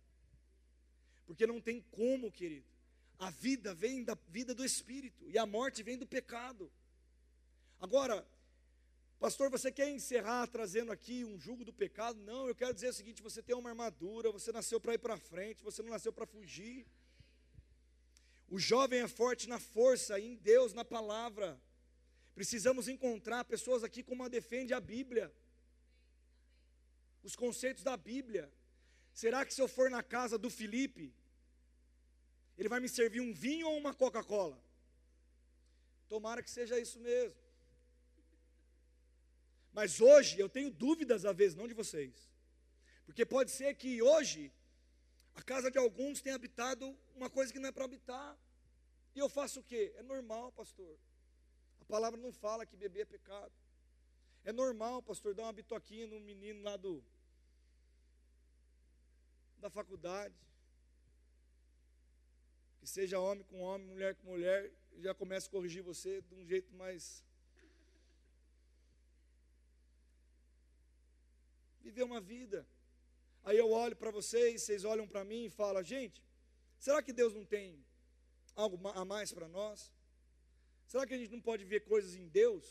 Porque não tem como, querido. A vida vem da vida do espírito e a morte vem do pecado. Agora, pastor, você quer encerrar trazendo aqui um jugo do pecado? Não, eu quero dizer o seguinte: você tem uma armadura, você nasceu para ir para frente, você não nasceu para fugir. O jovem é forte na força, em Deus, na palavra. Precisamos encontrar pessoas aqui como a defende a Bíblia, os conceitos da Bíblia. Será que se eu for na casa do Felipe, ele vai me servir um vinho ou uma Coca-Cola? Tomara que seja isso mesmo. Mas hoje eu tenho dúvidas às vezes, não de vocês. Porque pode ser que hoje a casa de alguns tenha habitado uma coisa que não é para habitar. E eu faço o quê? É normal, pastor. A palavra não fala que beber é pecado. É normal, pastor, dar uma bitoquinha no menino lá do da faculdade que seja homem com homem, mulher com mulher, já começa a corrigir você de um jeito mais. Viver uma vida. Aí eu olho para vocês, vocês olham para mim e falam: gente, será que Deus não tem algo a mais para nós? Será que a gente não pode ver coisas em Deus?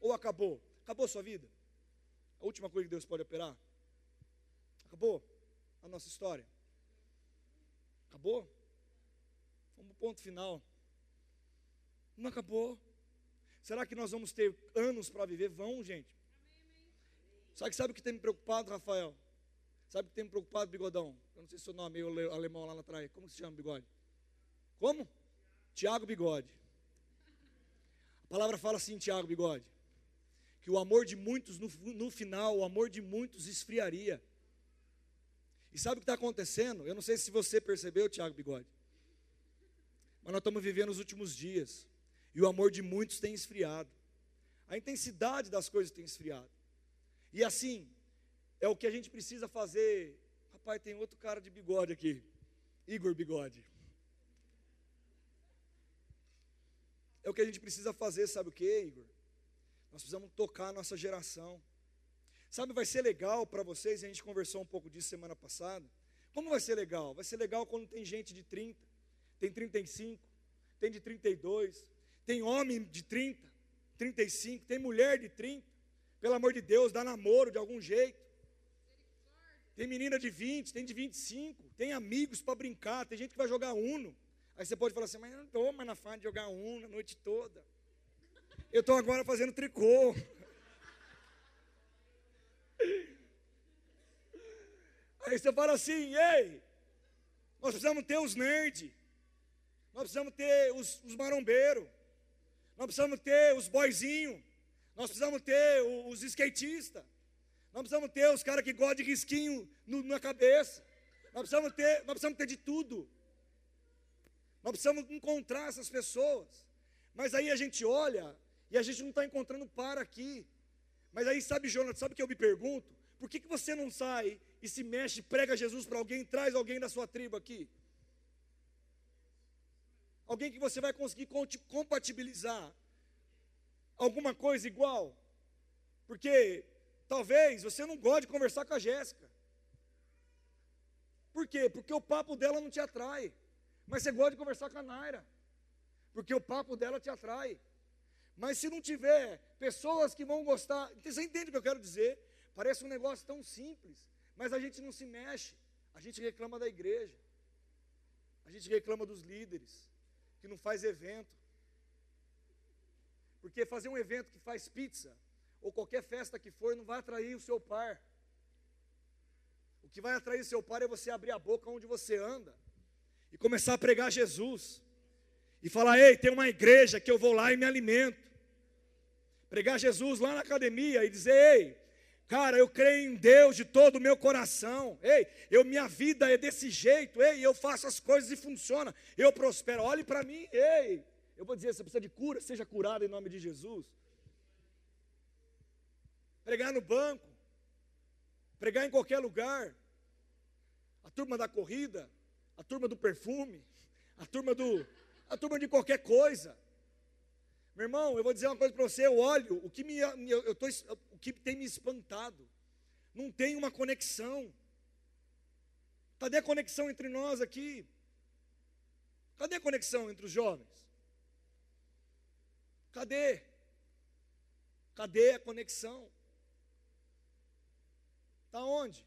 Ou acabou? Acabou a sua vida? A última coisa que Deus pode operar? Acabou a nossa história? Acabou? Vamos ponto final. Não acabou. Será que nós vamos ter anos para viver? Vão, gente. Só que sabe o que tem me preocupado, Rafael? Sabe o que tem me preocupado, bigodão? Eu não sei se o seu nome é o alemão lá atrás. Como se chama, bigode? Como? Tiago Bigode. A palavra fala assim, Tiago Bigode, que o amor de muitos, no, no final, o amor de muitos esfriaria. E sabe o que está acontecendo? Eu não sei se você percebeu, Tiago Bigode, mas nós estamos vivendo os últimos dias, e o amor de muitos tem esfriado, a intensidade das coisas tem esfriado, e assim, é o que a gente precisa fazer. Rapaz, tem outro cara de bigode aqui, Igor Bigode. É o que a gente precisa fazer, sabe o que, Igor? Nós precisamos tocar a nossa geração. Sabe, vai ser legal para vocês, a gente conversou um pouco disso semana passada. Como vai ser legal? Vai ser legal quando tem gente de 30, tem 35, tem de 32, tem homem de 30, 35, tem mulher de 30. Pelo amor de Deus, dá namoro de algum jeito. Tem menina de 20, tem de 25, tem amigos para brincar, tem gente que vai jogar Uno. Aí você pode falar assim, mas eu não estou mais na fase de jogar Uno a noite toda. Eu estou agora fazendo tricô. Aí você fala assim, ei, nós precisamos ter os nerds, nós precisamos ter os, os marombeiros, nós precisamos ter os boizinhos, nós precisamos ter os, os skatistas, nós precisamos ter os caras que gostam de risquinho no, na cabeça. Nós precisamos ter, nós precisamos ter de tudo. Nós precisamos encontrar essas pessoas. Mas aí a gente olha e a gente não está encontrando para aqui. Mas aí, sabe, Jonas, sabe o que eu me pergunto? Por que, que você não sai e se mexe, prega Jesus para alguém, traz alguém da sua tribo aqui? Alguém que você vai conseguir compatibilizar alguma coisa igual? Porque Talvez você não goste de conversar com a Jéssica. Por quê? Porque o papo dela não te atrai. Mas você gosta de conversar com a Naira. Porque o papo dela te atrai. Mas se não tiver pessoas que vão gostar, você entende o que eu quero dizer? Parece um negócio tão simples, mas a gente não se mexe. A gente reclama da igreja. A gente reclama dos líderes que não faz evento. Porque fazer um evento que faz pizza ou qualquer festa que for, não vai atrair o seu par. O que vai atrair o seu par é você abrir a boca onde você anda e começar a pregar Jesus. E falar: ei, tem uma igreja que eu vou lá e me alimento. Pregar Jesus lá na academia e dizer: ei, cara, eu creio em Deus de todo o meu coração. Ei, eu, minha vida é desse jeito. Ei, eu faço as coisas e funciona. Eu prospero. Olhe para mim. Ei, eu vou dizer: você precisa de cura, seja curado em nome de Jesus pregar no banco, pregar em qualquer lugar. A turma da corrida, a turma do perfume, a turma do, a turma de qualquer coisa. Meu irmão, eu vou dizer uma coisa para você, eu olho, o que, me, eu tô, o que tem me espantado, não tem uma conexão. Cadê a conexão entre nós aqui? Cadê a conexão entre os jovens? Cadê? Cadê a conexão? Está onde?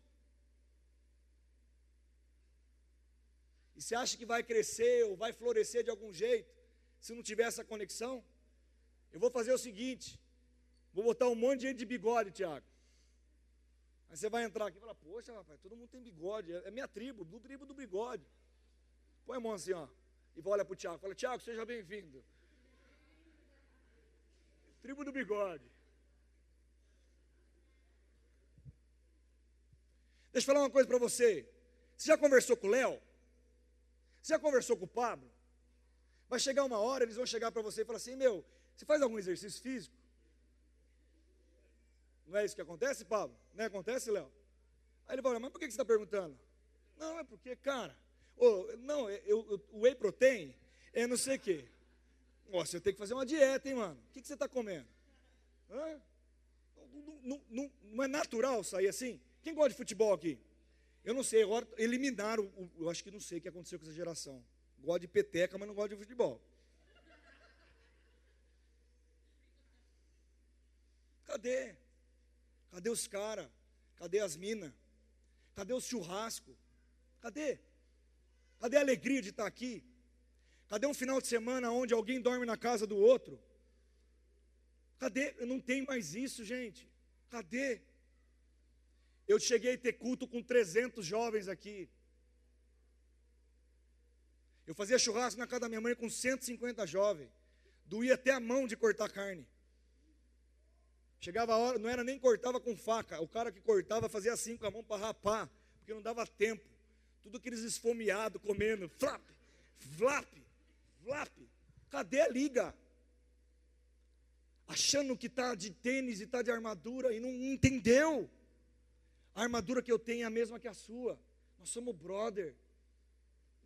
E você acha que vai crescer ou vai florescer de algum jeito se não tiver essa conexão? Eu vou fazer o seguinte: vou botar um monte de gente de bigode, Tiago. Aí você vai entrar aqui e falar: Poxa, rapaz, todo mundo tem bigode, é minha tribo, do tribo do bigode. Põe a mão assim, ó, e olha para o Tiago: Fala, Tiago, seja bem-vindo. Tribo do bigode. Deixa eu falar uma coisa para você. Você já conversou com o Léo? Você já conversou com o Pablo? Vai chegar uma hora, eles vão chegar para você e falar assim: Meu, você faz algum exercício físico? Não é isso que acontece, Pablo? Não é acontece, Léo? Aí ele olhar, mas por que você está perguntando? Não, é porque, cara, oh, não, eu, eu, o whey protein é não sei o quê. Nossa, eu tenho que fazer uma dieta, hein, mano? O que, que você está comendo? Hã? Não, não, não, não é natural sair assim? Quem gosta de futebol aqui? Eu não sei, agora eliminaram, eu acho que não sei o que aconteceu com essa geração. Gosta de peteca, mas não gosta de futebol. Cadê? Cadê os caras? Cadê as minas? Cadê o churrasco? Cadê? Cadê a alegria de estar aqui? Cadê um final de semana onde alguém dorme na casa do outro? Cadê? Não tenho mais isso, gente. Cadê? Eu cheguei a ter culto com 300 jovens aqui. Eu fazia churrasco na casa da minha mãe com 150 jovens. doía até a mão de cortar carne. Chegava a hora, não era nem cortava com faca, o cara que cortava fazia assim com a mão para rapar, porque não dava tempo. Tudo aqueles esfomeados comendo, flap, flap, flap. Cadê a liga? Achando que está de tênis e está de armadura e não entendeu. A armadura que eu tenho é a mesma que a sua. Nós somos brother.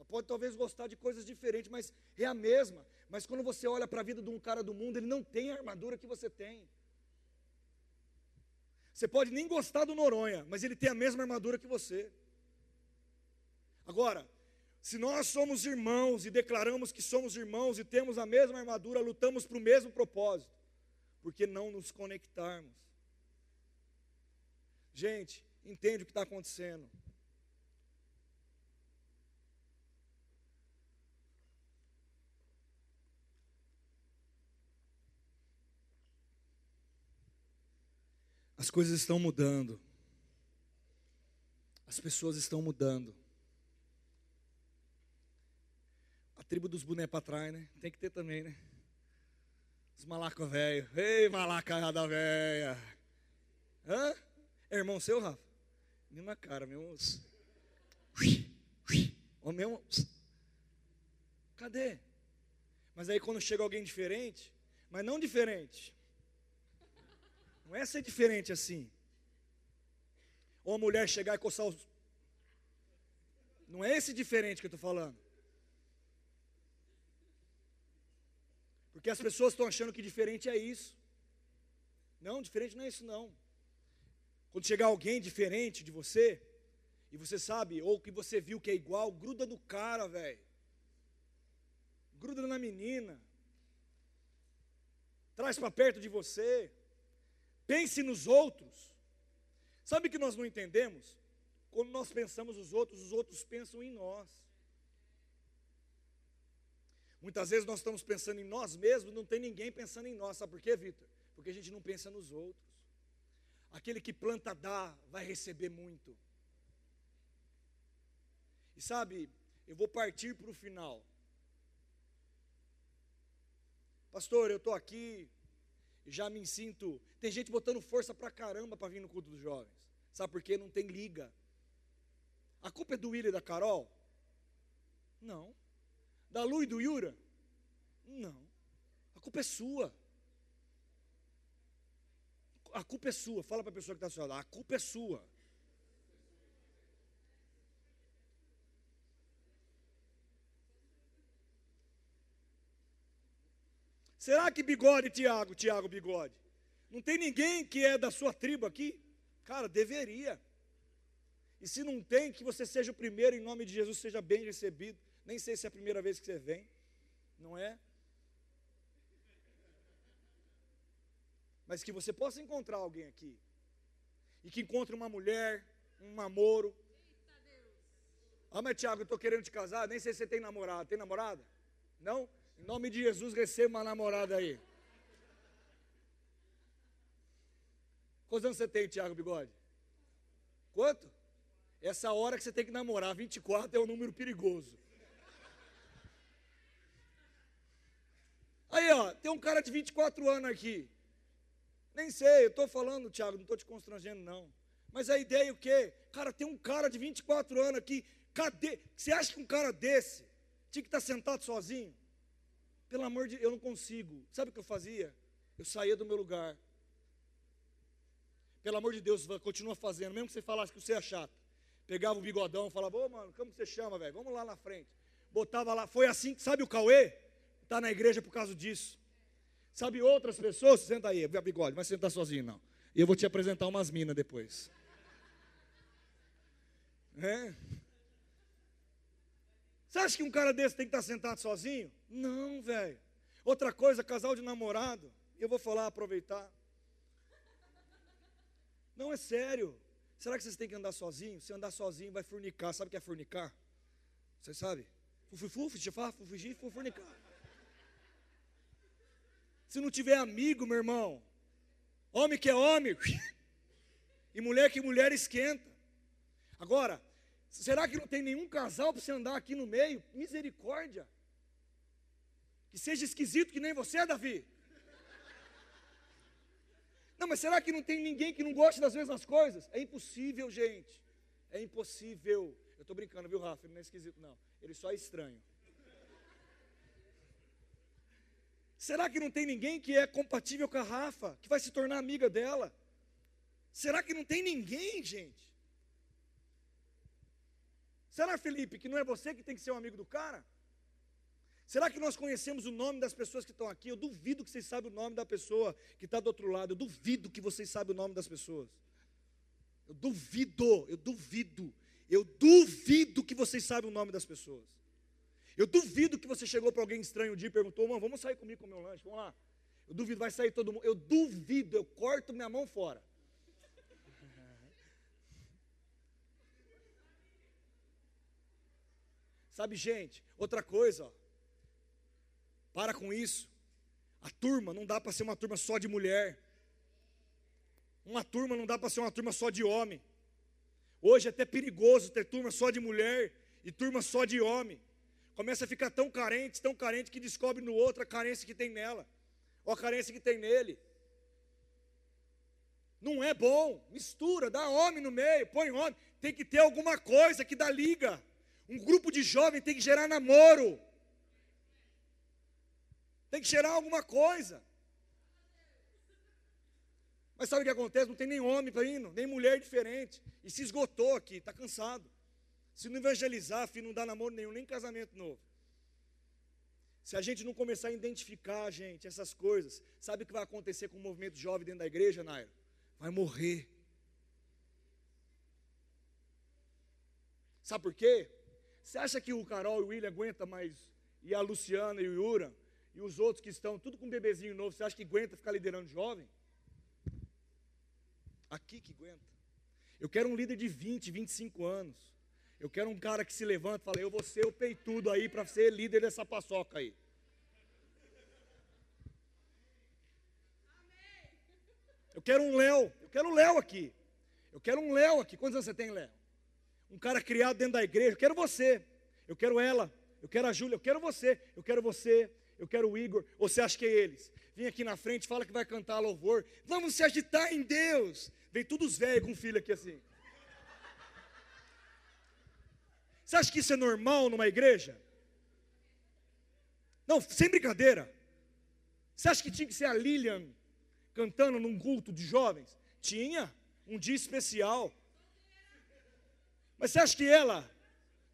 Pode talvez gostar de coisas diferentes, mas é a mesma. Mas quando você olha para a vida de um cara do mundo, ele não tem a armadura que você tem. Você pode nem gostar do Noronha, mas ele tem a mesma armadura que você. Agora, se nós somos irmãos e declaramos que somos irmãos e temos a mesma armadura, lutamos para o mesmo propósito, por que não nos conectarmos? Gente, entende o que está acontecendo. As coisas estão mudando. As pessoas estão mudando. A tribo dos bonés para trás, né? Tem que ter também, né? Os malacos velho. Ei, malacada velha. Hã? É irmão seu, Rafa? Mesma cara, mesmo. O mesmo. Cadê? Mas aí quando chega alguém diferente, mas não diferente, não é ser diferente assim. Ou a mulher chegar e coçar os. Não é esse diferente que eu estou falando. Porque as pessoas estão achando que diferente é isso. Não, diferente não é isso não. Quando chegar alguém diferente de você, e você sabe, ou que você viu que é igual, gruda no cara, velho. Gruda na menina. Traz para perto de você. Pense nos outros. Sabe que nós não entendemos? Quando nós pensamos os outros, os outros pensam em nós. Muitas vezes nós estamos pensando em nós mesmos, não tem ninguém pensando em nós. Sabe por quê, Vitor? Porque a gente não pensa nos outros. Aquele que planta dá, vai receber muito. E sabe, eu vou partir para o final. Pastor, eu estou aqui, já me sinto. Tem gente botando força pra caramba para vir no culto dos jovens. Sabe por quê? Não tem liga. A culpa é do William e da Carol? Não. Da Lu e do Yura? Não. A culpa é sua. A culpa é sua. Fala para a pessoa que está ao seu. A culpa é sua. Será que bigode, Tiago, Tiago bigode? Não tem ninguém que é da sua tribo aqui? Cara, deveria. E se não tem, que você seja o primeiro, em nome de Jesus, seja bem recebido. Nem sei se é a primeira vez que você vem, não é? Mas que você possa encontrar alguém aqui. E que encontre uma mulher, um namoro. Ah, mas Tiago, eu estou querendo te casar, nem sei se você tem namorada. Tem namorada? Não? Em nome de Jesus, receba uma namorada aí. Quantos anos você tem, Tiago Bigode? Quanto? Essa hora que você tem que namorar, 24 é um número perigoso. Aí, ó, tem um cara de 24 anos aqui. Nem sei, eu estou falando, Tiago, não estou te constrangendo, não. Mas a ideia é o quê? Cara, tem um cara de 24 anos aqui. Cadê? Você acha que um cara desse tinha que estar sentado sozinho? Pelo amor de eu não consigo. Sabe o que eu fazia? Eu saía do meu lugar. Pelo amor de Deus, continua fazendo, mesmo que você falasse que você é chato. Pegava o bigodão, falava, ô mano, como você chama, velho? Vamos lá na frente. Botava lá, foi assim, sabe o Cauê? Está na igreja por causa disso. Sabe outras pessoas? Senta aí, bigode, mas senta sozinho não. E eu vou te apresentar umas minas depois. É? Você acha que um cara desse tem que estar sentado sozinho? Não, velho. Outra coisa, casal de namorado. Eu vou falar, aproveitar. Não é sério. Será que vocês têm que andar sozinho? Se andar sozinho, vai furnicar. Sabe o que é furnicar? Você sabe? Fufufu, fuxifá, fufugi, furnicar. Se não tiver amigo, meu irmão, homem que é homem, e mulher que mulher esquenta. Agora, Será que não tem nenhum casal para você andar aqui no meio? Misericórdia. Que seja esquisito que nem você, Davi. Não, mas será que não tem ninguém que não goste das mesmas coisas? É impossível, gente. É impossível. Eu estou brincando, viu, Rafa? Ele não é esquisito, não. Ele só é estranho. Será que não tem ninguém que é compatível com a Rafa, que vai se tornar amiga dela? Será que não tem ninguém, gente? Será, Felipe, que não é você que tem que ser um amigo do cara? Será que nós conhecemos o nome das pessoas que estão aqui? Eu duvido que vocês sabem o nome da pessoa que está do outro lado. Eu duvido que vocês sabem o nome das pessoas. Eu duvido, eu duvido. Eu duvido que vocês sabem o nome das pessoas. Eu duvido que você chegou para alguém estranho um dia e perguntou, mano, vamos sair comigo comer um lanche, vamos lá. Eu duvido, vai sair todo mundo. Eu duvido, eu corto minha mão fora. Sabe, gente, outra coisa, ó, para com isso. A turma não dá para ser uma turma só de mulher. Uma turma não dá para ser uma turma só de homem. Hoje é até perigoso ter turma só de mulher e turma só de homem. Começa a ficar tão carente, tão carente que descobre no outro a carência que tem nela, ou a carência que tem nele. Não é bom, mistura, dá homem no meio, põe homem. Tem que ter alguma coisa que dá liga. Um grupo de jovens tem que gerar namoro. Tem que gerar alguma coisa. Mas sabe o que acontece? Não tem nem homem para indo, nem mulher diferente. E se esgotou aqui, está cansado. Se não evangelizar, filho, não dá namoro nenhum, nem casamento novo. Se a gente não começar a identificar, gente, essas coisas, sabe o que vai acontecer com o movimento jovem dentro da igreja, Nairo? Vai morrer. Sabe por quê? Você acha que o Carol e o William aguentam mais, e a Luciana e o Yura, e os outros que estão tudo com um bebezinho novo, você acha que aguenta ficar liderando jovem? Aqui que aguenta. Eu quero um líder de 20, 25 anos. Eu quero um cara que se levanta e fala, eu vou ser o peitudo aí para ser líder dessa paçoca aí. Eu quero um Léo, eu quero um Léo aqui. Eu quero um Léo aqui. Quantos anos você tem, Léo? Um cara criado dentro da igreja. Eu quero você. Eu quero ela. Eu quero a Júlia. Eu quero você. Eu quero você eu quero o Igor, ou você acha que é eles? Vem aqui na frente, fala que vai cantar louvor. Vamos se agitar em Deus. Vem todos velhos com filho aqui assim. Você acha que isso é normal numa igreja? Não, sem brincadeira. Você acha que tinha que ser a Lilian cantando num culto de jovens? Tinha, um dia especial. Mas você acha que ela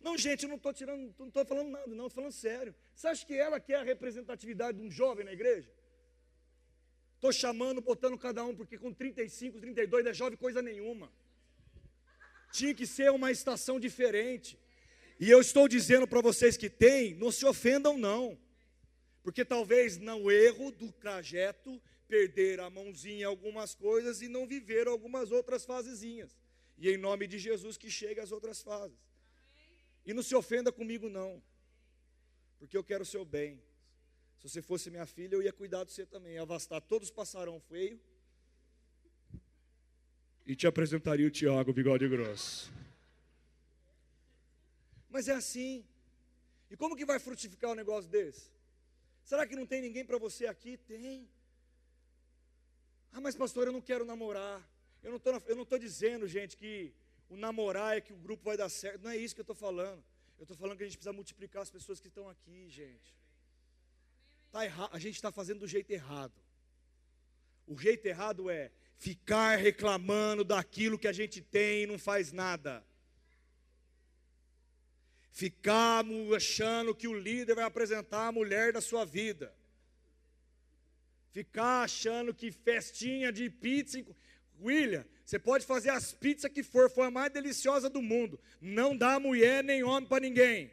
não, gente, eu não estou tirando, não estou falando nada, não, estou falando sério. Você acha que ela quer a representatividade de um jovem na igreja? Estou chamando, botando cada um, porque com 35, 32 não é jovem coisa nenhuma. Tinha que ser uma estação diferente. E eu estou dizendo para vocês que tem, não se ofendam não. Porque talvez no erro do trajeto, perder a mãozinha em algumas coisas e não viver algumas outras fasezinhas. E em nome de Jesus que chegue às outras fases. E não se ofenda comigo, não, porque eu quero o seu bem. Se você fosse minha filha, eu ia cuidar de você também, ia avastar todos os passarão feio e te apresentaria o Tiago, bigode grosso. Mas é assim. E como que vai frutificar um negócio desse? Será que não tem ninguém para você aqui? Tem. Ah, mas pastor, eu não quero namorar. Eu não estou dizendo, gente, que o namorar é que o grupo vai dar certo. Não é isso que eu estou falando. Eu estou falando que a gente precisa multiplicar as pessoas que estão aqui, gente. Tá errado, a gente está fazendo do jeito errado. O jeito errado é ficar reclamando daquilo que a gente tem e não faz nada. Ficar achando que o líder vai apresentar a mulher da sua vida. Ficar achando que festinha de pizza. William, você pode fazer as pizzas que for, foi a mais deliciosa do mundo. Não dá mulher nem homem para ninguém.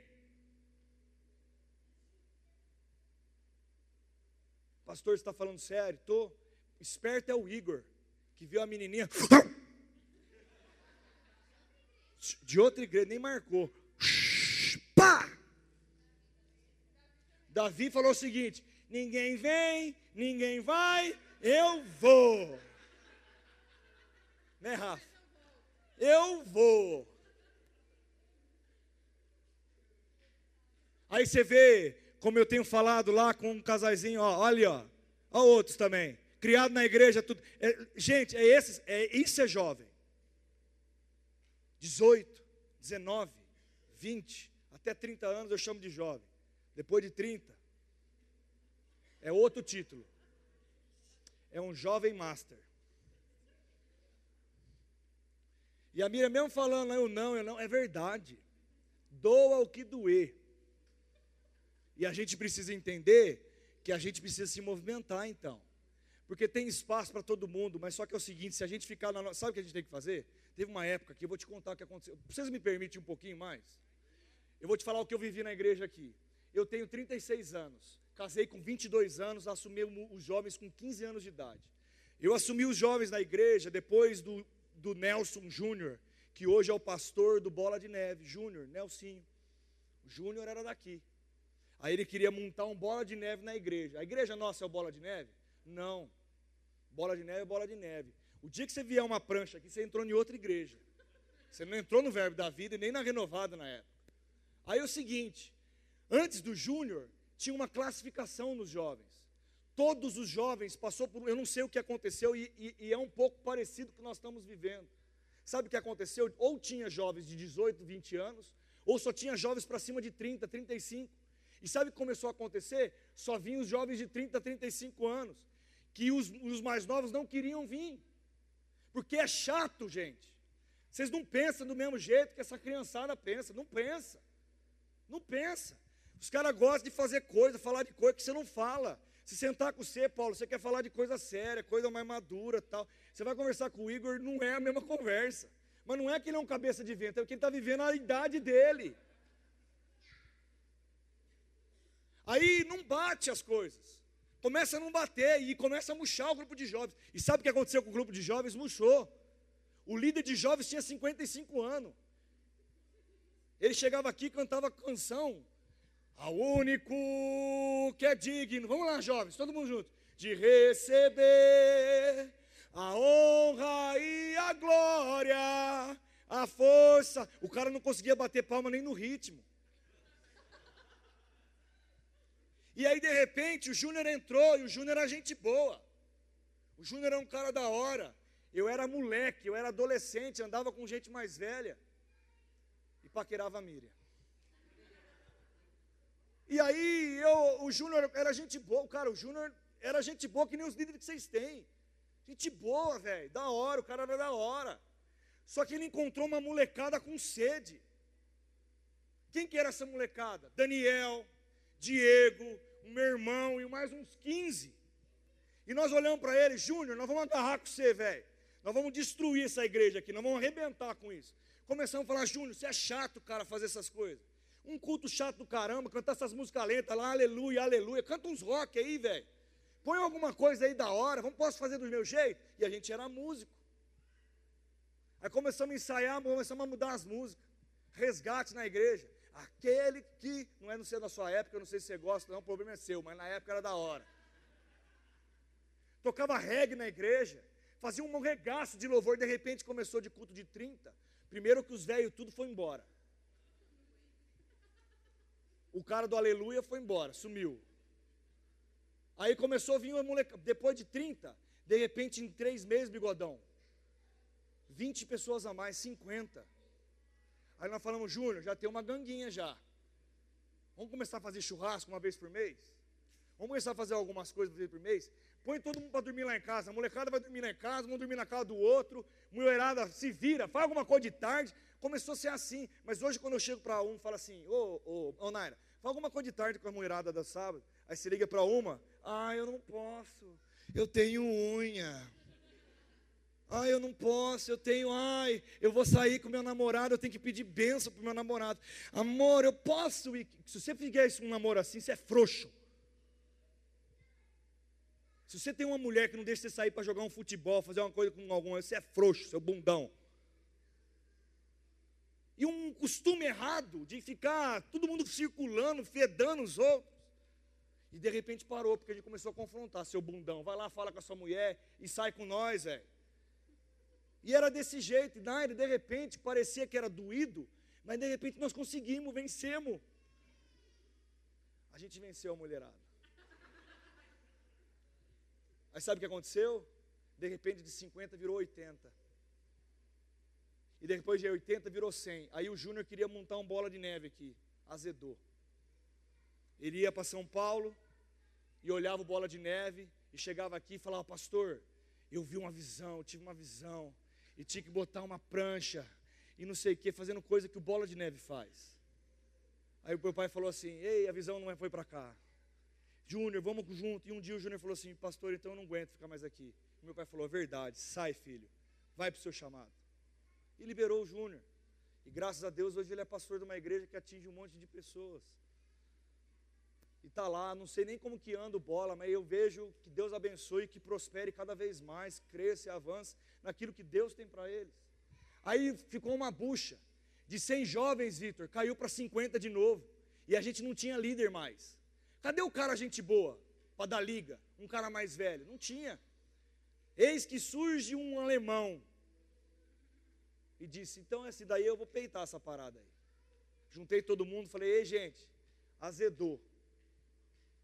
Pastor, você está falando sério? Tô. Esperto é o Igor, que viu a menininha de outra igreja, nem marcou. Pá! Davi falou o seguinte: ninguém vem, ninguém vai, eu vou. Né, Rafa? Eu vou. Aí você vê como eu tenho falado lá com um casaizinho, ó, olha, ó, ó outros também, criado na igreja, tudo. É, gente, é, esse, é isso é jovem. 18, 19, 20, até 30 anos eu chamo de jovem. Depois de 30, é outro título. É um jovem master. E a Miriam mesmo falando, eu não, eu não, é verdade. Doa o que doer. E a gente precisa entender que a gente precisa se movimentar então. Porque tem espaço para todo mundo, mas só que é o seguinte, se a gente ficar na nossa, sabe o que a gente tem que fazer? Teve uma época que eu vou te contar o que aconteceu. Vocês me permitem um pouquinho mais? Eu vou te falar o que eu vivi na igreja aqui. Eu tenho 36 anos. Casei com 22 anos, assumi os jovens com 15 anos de idade. Eu assumi os jovens na igreja depois do do Nelson Júnior, que hoje é o pastor do Bola de Neve, Júnior, Nelsinho. O Júnior era daqui. Aí ele queria montar um bola de neve na igreja. A igreja nossa é o bola de neve? Não. Bola de neve é bola de neve. O dia que você vier uma prancha aqui, você entrou em outra igreja. Você não entrou no verbo da vida e nem na renovada na época. Aí é o seguinte: antes do Júnior, tinha uma classificação nos jovens. Todos os jovens passou por, eu não sei o que aconteceu e, e, e é um pouco parecido com o que nós estamos vivendo. Sabe o que aconteceu? Ou tinha jovens de 18, 20 anos, ou só tinha jovens para cima de 30, 35. E sabe o que começou a acontecer? Só vinham os jovens de 30, 35 anos, que os, os mais novos não queriam vir. Porque é chato, gente. Vocês não pensam do mesmo jeito que essa criançada pensa. Não pensa. Não pensa. Os caras gostam de fazer coisa, falar de coisa que você não fala. Se sentar com você, Paulo, você quer falar de coisa séria, coisa mais madura tal. Você vai conversar com o Igor, não é a mesma conversa. Mas não é que ele é um cabeça de vento, é que ele está vivendo a idade dele. Aí não bate as coisas. Começa a não bater e começa a murchar o grupo de jovens. E sabe o que aconteceu com o grupo de jovens? Murchou. O líder de jovens tinha 55 anos. Ele chegava aqui e cantava canção ao único que é digno, vamos lá, jovens, todo mundo junto, de receber a honra e a glória, a força. O cara não conseguia bater palma nem no ritmo. E aí, de repente, o Júnior entrou, e o Júnior era gente boa. O Júnior era um cara da hora. Eu era moleque, eu era adolescente, andava com gente mais velha. E paquerava a Miriam. E aí, eu, o Júnior era gente boa, cara, o Júnior era gente boa que nem os líderes que vocês têm. Gente boa, velho, da hora, o cara era da hora. Só que ele encontrou uma molecada com sede. Quem que era essa molecada? Daniel, Diego, o meu irmão e mais uns 15. E nós olhamos para ele, Júnior, nós vamos agarrar com você, velho. Nós vamos destruir essa igreja aqui, nós vamos arrebentar com isso. Começamos a falar, Júnior, você é chato, cara, fazer essas coisas. Um culto chato do caramba, cantar essas músicas lentas lá, aleluia, aleluia. Canta uns rock aí, velho. Põe alguma coisa aí da hora, vamos, posso fazer do meu jeito? E a gente era músico. Aí começamos a ensaiar, começamos a mudar as músicas. Resgate na igreja. Aquele que, não é no ser da sua época, eu não sei se você gosta, não, o problema é seu, mas na época era da hora. Tocava reggae na igreja, fazia um regaço de louvor, de repente começou de culto de 30. Primeiro que os velhos tudo foi embora. O cara do aleluia foi embora, sumiu. Aí começou a vir uma moleca, depois de 30, de repente em três meses, bigodão, 20 pessoas a mais, 50. Aí nós falamos, Júnior, já tem uma ganguinha já. Vamos começar a fazer churrasco uma vez por mês? Vamos começar a fazer algumas coisas uma vez por mês? Põe todo mundo para dormir lá em casa. A molecada vai dormir lá em casa, vão dormir na casa do outro. Mulherada se vira, faz alguma coisa de tarde. Começou a ser assim. Mas hoje, quando eu chego para um, falo assim: Ô, ô, ô Naira, faz alguma coisa de tarde com a mulherada da sábado. Aí se liga para uma: Ah, eu não posso. Eu tenho unha. Ai, eu não posso, eu tenho, ai, eu vou sair com meu namorado, eu tenho que pedir benção para meu namorado. Amor, eu posso ir. Se você fizer um namoro assim, você é frouxo. Se você tem uma mulher que não deixa você sair para jogar um futebol, fazer uma coisa com alguma, você é frouxo, seu bundão. E um costume errado de ficar todo mundo circulando, fedando os outros. E de repente parou, porque gente começou a confrontar seu bundão. Vai lá, fala com a sua mulher e sai com nós, velho. E era desse jeito, e de repente parecia que era doído, mas de repente nós conseguimos, vencemos. A gente venceu a mulherada. Aí sabe o que aconteceu? De repente de 50 virou 80. E depois de 80 virou 100. Aí o Júnior queria montar um bola de neve aqui. Azedou. Ele ia para São Paulo e olhava o bola de neve e chegava aqui e falava: Pastor, eu vi uma visão, eu tive uma visão. E tinha que botar uma prancha e não sei o que, fazendo coisa que o bola de neve faz. Aí o meu pai falou assim: Ei, a visão não foi para cá. Júnior, vamos junto. E um dia o Júnior falou assim: Pastor, então eu não aguento ficar mais aqui. E meu pai falou: Verdade, sai, filho, vai para o seu chamado. E liberou o Júnior. E graças a Deus, hoje ele é pastor de uma igreja que atinge um monte de pessoas. E está lá, não sei nem como que anda o bola, mas eu vejo que Deus abençoe, que prospere cada vez mais, cresça e avance naquilo que Deus tem para eles. Aí ficou uma bucha de 100 jovens, Vitor, caiu para 50 de novo. E a gente não tinha líder mais. Cadê o cara gente boa para dar liga? Um cara mais velho? Não tinha. Eis que surge um alemão e disse: Então, esse daí eu vou peitar essa parada aí. Juntei todo mundo, falei: Ei, gente, azedou.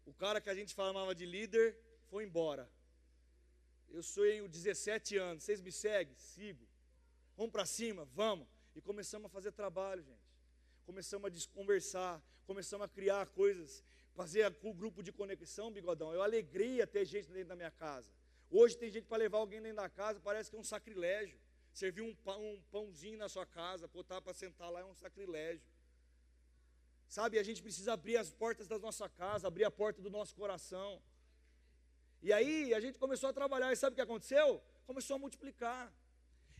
O cara que a gente chamava de líder foi embora. Eu sou em 17 anos, vocês me seguem? Sigo. Vamos para cima, vamos. E começamos a fazer trabalho, gente. Começamos a conversar, começamos a criar coisas, fazer o grupo de conexão, bigodão. Eu alegria ter gente dentro da minha casa. Hoje tem gente para levar alguém dentro da casa, parece que é um sacrilégio. Servir um, pão, um pãozinho na sua casa, botar para sentar lá é um sacrilégio. Sabe, a gente precisa abrir as portas da nossa casa, abrir a porta do nosso coração. E aí a gente começou a trabalhar, e sabe o que aconteceu? Começou a multiplicar.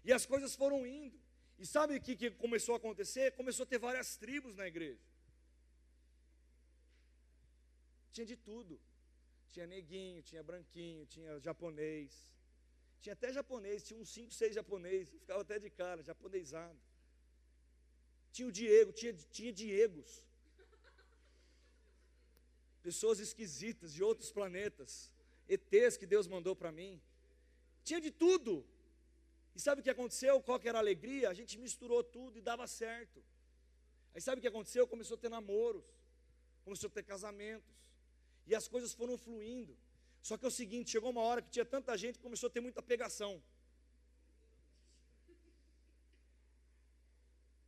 E as coisas foram indo. E sabe o que, que começou a acontecer? Começou a ter várias tribos na igreja. Tinha de tudo. Tinha neguinho, tinha branquinho, tinha japonês. Tinha até japonês, tinha uns 5, 6 japoneses. Ficava até de cara, japonesado. Tinha o Diego, tinha, tinha Diegos. Pessoas esquisitas de outros planetas. ETs que Deus mandou para mim. Tinha de tudo. E sabe o que aconteceu? Qual que era a alegria? A gente misturou tudo e dava certo. Aí sabe o que aconteceu? Começou a ter namoros, começou a ter casamentos. E as coisas foram fluindo. Só que é o seguinte, chegou uma hora que tinha tanta gente que começou a ter muita pegação.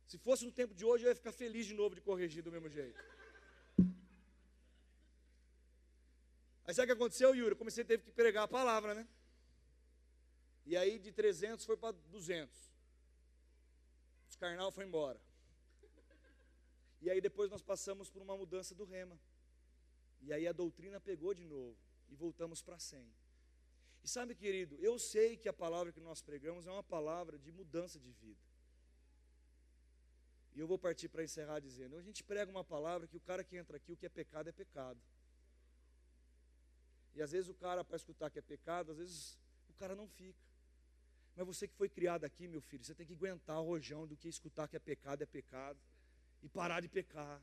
Se fosse no tempo de hoje, eu ia ficar feliz de novo de corrigir do mesmo jeito. Aí sabe o que aconteceu, Yuri? Eu comecei a ter que pregar a palavra, né? E aí de 300 foi para 200. Os carnal foi embora. E aí depois nós passamos por uma mudança do rema. E aí a doutrina pegou de novo e voltamos para 100. E sabe, querido, eu sei que a palavra que nós pregamos é uma palavra de mudança de vida. E eu vou partir para encerrar dizendo: a gente prega uma palavra que o cara que entra aqui, o que é pecado é pecado. E às vezes o cara, para escutar que é pecado, às vezes o cara não fica. Mas você que foi criado aqui, meu filho, você tem que aguentar o rojão do que escutar que é pecado é pecado e parar de pecar.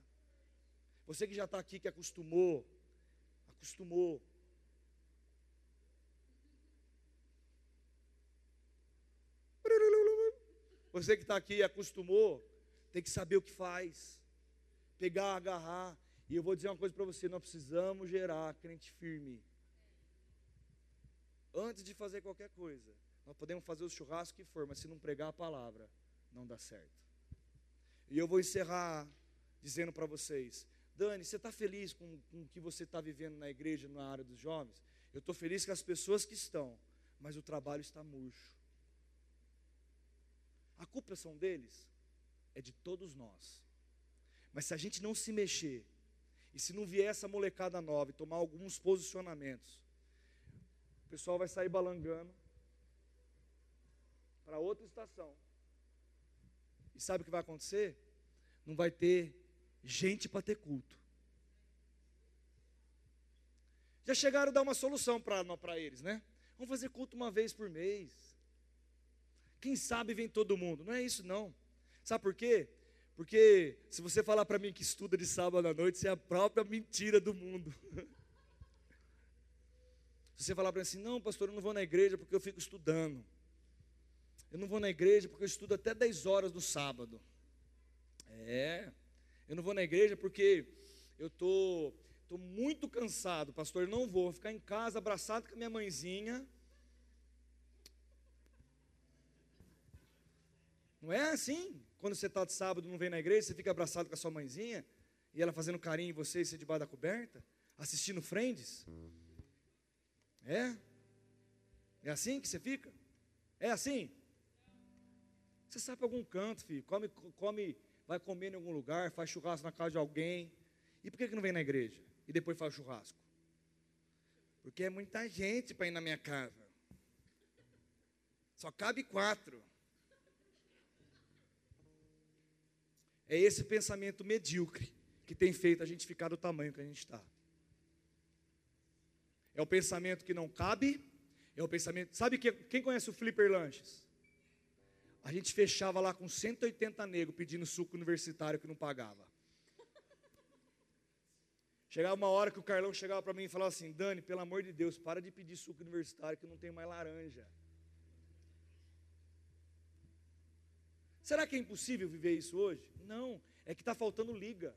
Você que já está aqui, que acostumou, acostumou. Você que está aqui e acostumou, tem que saber o que faz, pegar, agarrar. E eu vou dizer uma coisa para você: nós precisamos gerar crente firme. Antes de fazer qualquer coisa. Nós podemos fazer o churrasco que for, mas se não pregar a palavra, não dá certo. E eu vou encerrar dizendo para vocês: Dani, você está feliz com, com o que você está vivendo na igreja, na área dos jovens? Eu estou feliz com as pessoas que estão, mas o trabalho está murcho. A culpa são deles? É de todos nós. Mas se a gente não se mexer, e se não vier essa molecada nova e tomar alguns posicionamentos, o pessoal vai sair balangando, para outra estação. E sabe o que vai acontecer? Não vai ter gente para ter culto. Já chegaram a dar uma solução para eles, né? Vamos fazer culto uma vez por mês. Quem sabe vem todo mundo. Não é isso, não. Sabe por quê? Porque se você falar para mim que estuda de sábado à noite, isso é a própria mentira do mundo. se você falar para mim assim, não, pastor, eu não vou na igreja porque eu fico estudando. Eu não vou na igreja porque eu estudo até 10 horas no sábado. É. Eu não vou na igreja porque eu tô, estou muito cansado, pastor, não vou, vou ficar em casa abraçado com a minha mãezinha. Não é assim? Quando você está de sábado não vem na igreja, você fica abraçado com a sua mãezinha e ela fazendo carinho em você e você debaixo da coberta, assistindo Friends? É? É assim que você fica? É assim? Você sai para algum canto, filho, come, come, vai comer em algum lugar, faz churrasco na casa de alguém. E por que, que não vem na igreja? E depois faz churrasco? Porque é muita gente para ir na minha casa. Só cabe quatro. É esse pensamento medíocre que tem feito a gente ficar do tamanho que a gente está. É o pensamento que não cabe, é o pensamento. Sabe que, quem conhece o Flipper Lanches? A gente fechava lá com 180 negros pedindo suco universitário que não pagava. Chegava uma hora que o Carlão chegava para mim e falava assim: Dani, pelo amor de Deus, para de pedir suco universitário que não tem mais laranja. Será que é impossível viver isso hoje? Não, é que está faltando liga.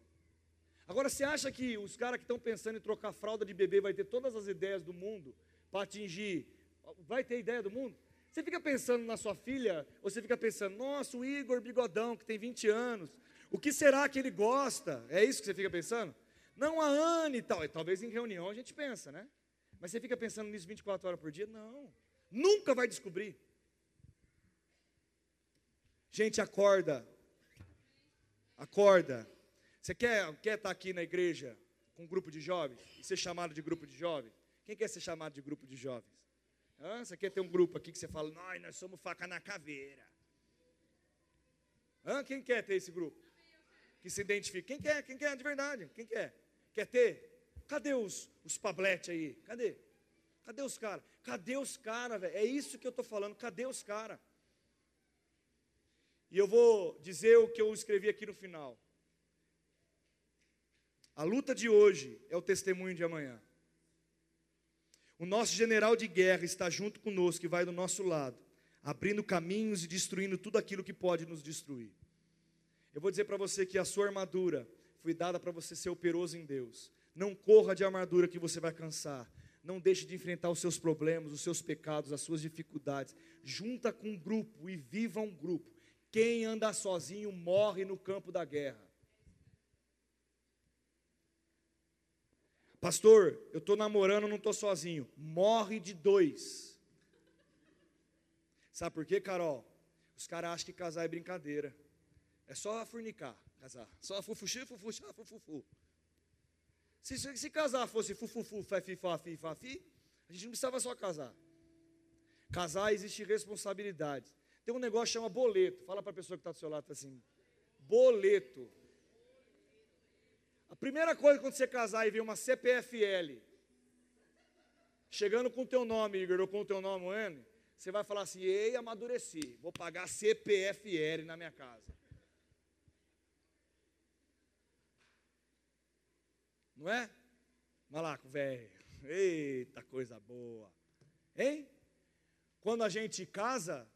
Agora, você acha que os caras que estão pensando em trocar fralda de bebê vai ter todas as ideias do mundo para atingir? Vai ter ideia do mundo? Você fica pensando na sua filha, ou você fica pensando, nossa, o Igor Bigodão, que tem 20 anos, o que será que ele gosta? É isso que você fica pensando? Não a Anne e tal. E talvez em reunião a gente pensa, né? Mas você fica pensando nisso 24 horas por dia? Não. Nunca vai descobrir. Gente, acorda. Acorda. Você quer, quer estar aqui na igreja com um grupo de jovens e ser chamado de grupo de jovens? Quem quer ser chamado de grupo de jovens? Hã? Você quer ter um grupo aqui que você fala, nós, nós somos faca na caveira. Hã? Quem quer ter esse grupo? Que se identifica. Quem quer? Quem quer de verdade? Quem quer? Quer ter? Cadê os, os pabletes aí? Cadê? Cadê os caras? Cadê os caras, velho? É isso que eu estou falando. Cadê os caras? E eu vou dizer o que eu escrevi aqui no final. A luta de hoje é o testemunho de amanhã. O nosso general de guerra está junto conosco e vai do nosso lado, abrindo caminhos e destruindo tudo aquilo que pode nos destruir. Eu vou dizer para você que a sua armadura foi dada para você ser operoso em Deus. Não corra de armadura que você vai cansar. Não deixe de enfrentar os seus problemas, os seus pecados, as suas dificuldades. Junta com um grupo e viva um grupo. Quem anda sozinho morre no campo da guerra. Pastor, eu estou namorando, não estou sozinho. Morre de dois. Sabe por quê, Carol? Os caras acham que casar é brincadeira. É só furnicar, casar. Só fufuxi, fufuxi, fufufu. Se, se, se casar fosse fufufu, fafi, fafi, fafi, a gente não precisava só casar. Casar existe responsabilidade. Tem um negócio que chama boleto. Fala para a pessoa que está do seu lado assim: boleto. A primeira coisa quando você casar e ver uma CPFL chegando com o teu nome, Igor, ou com o teu nome, N, você vai falar assim: "Ei, amadureci, vou pagar CPFL na minha casa". Não é? Malaco, velho. Eita, coisa boa. Hein? Quando a gente casa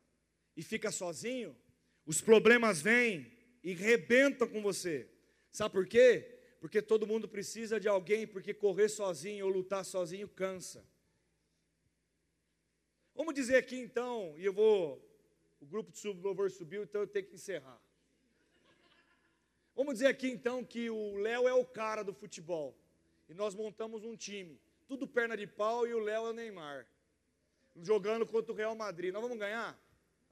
e fica sozinho, os problemas vêm e rebentam com você. Sabe por quê? porque todo mundo precisa de alguém, porque correr sozinho ou lutar sozinho cansa. Vamos dizer aqui então, e eu vou, o grupo de louvor subiu, então eu tenho que encerrar. Vamos dizer aqui então que o Léo é o cara do futebol, e nós montamos um time, tudo perna de pau e o Léo é o Neymar, jogando contra o Real Madrid. Nós vamos ganhar?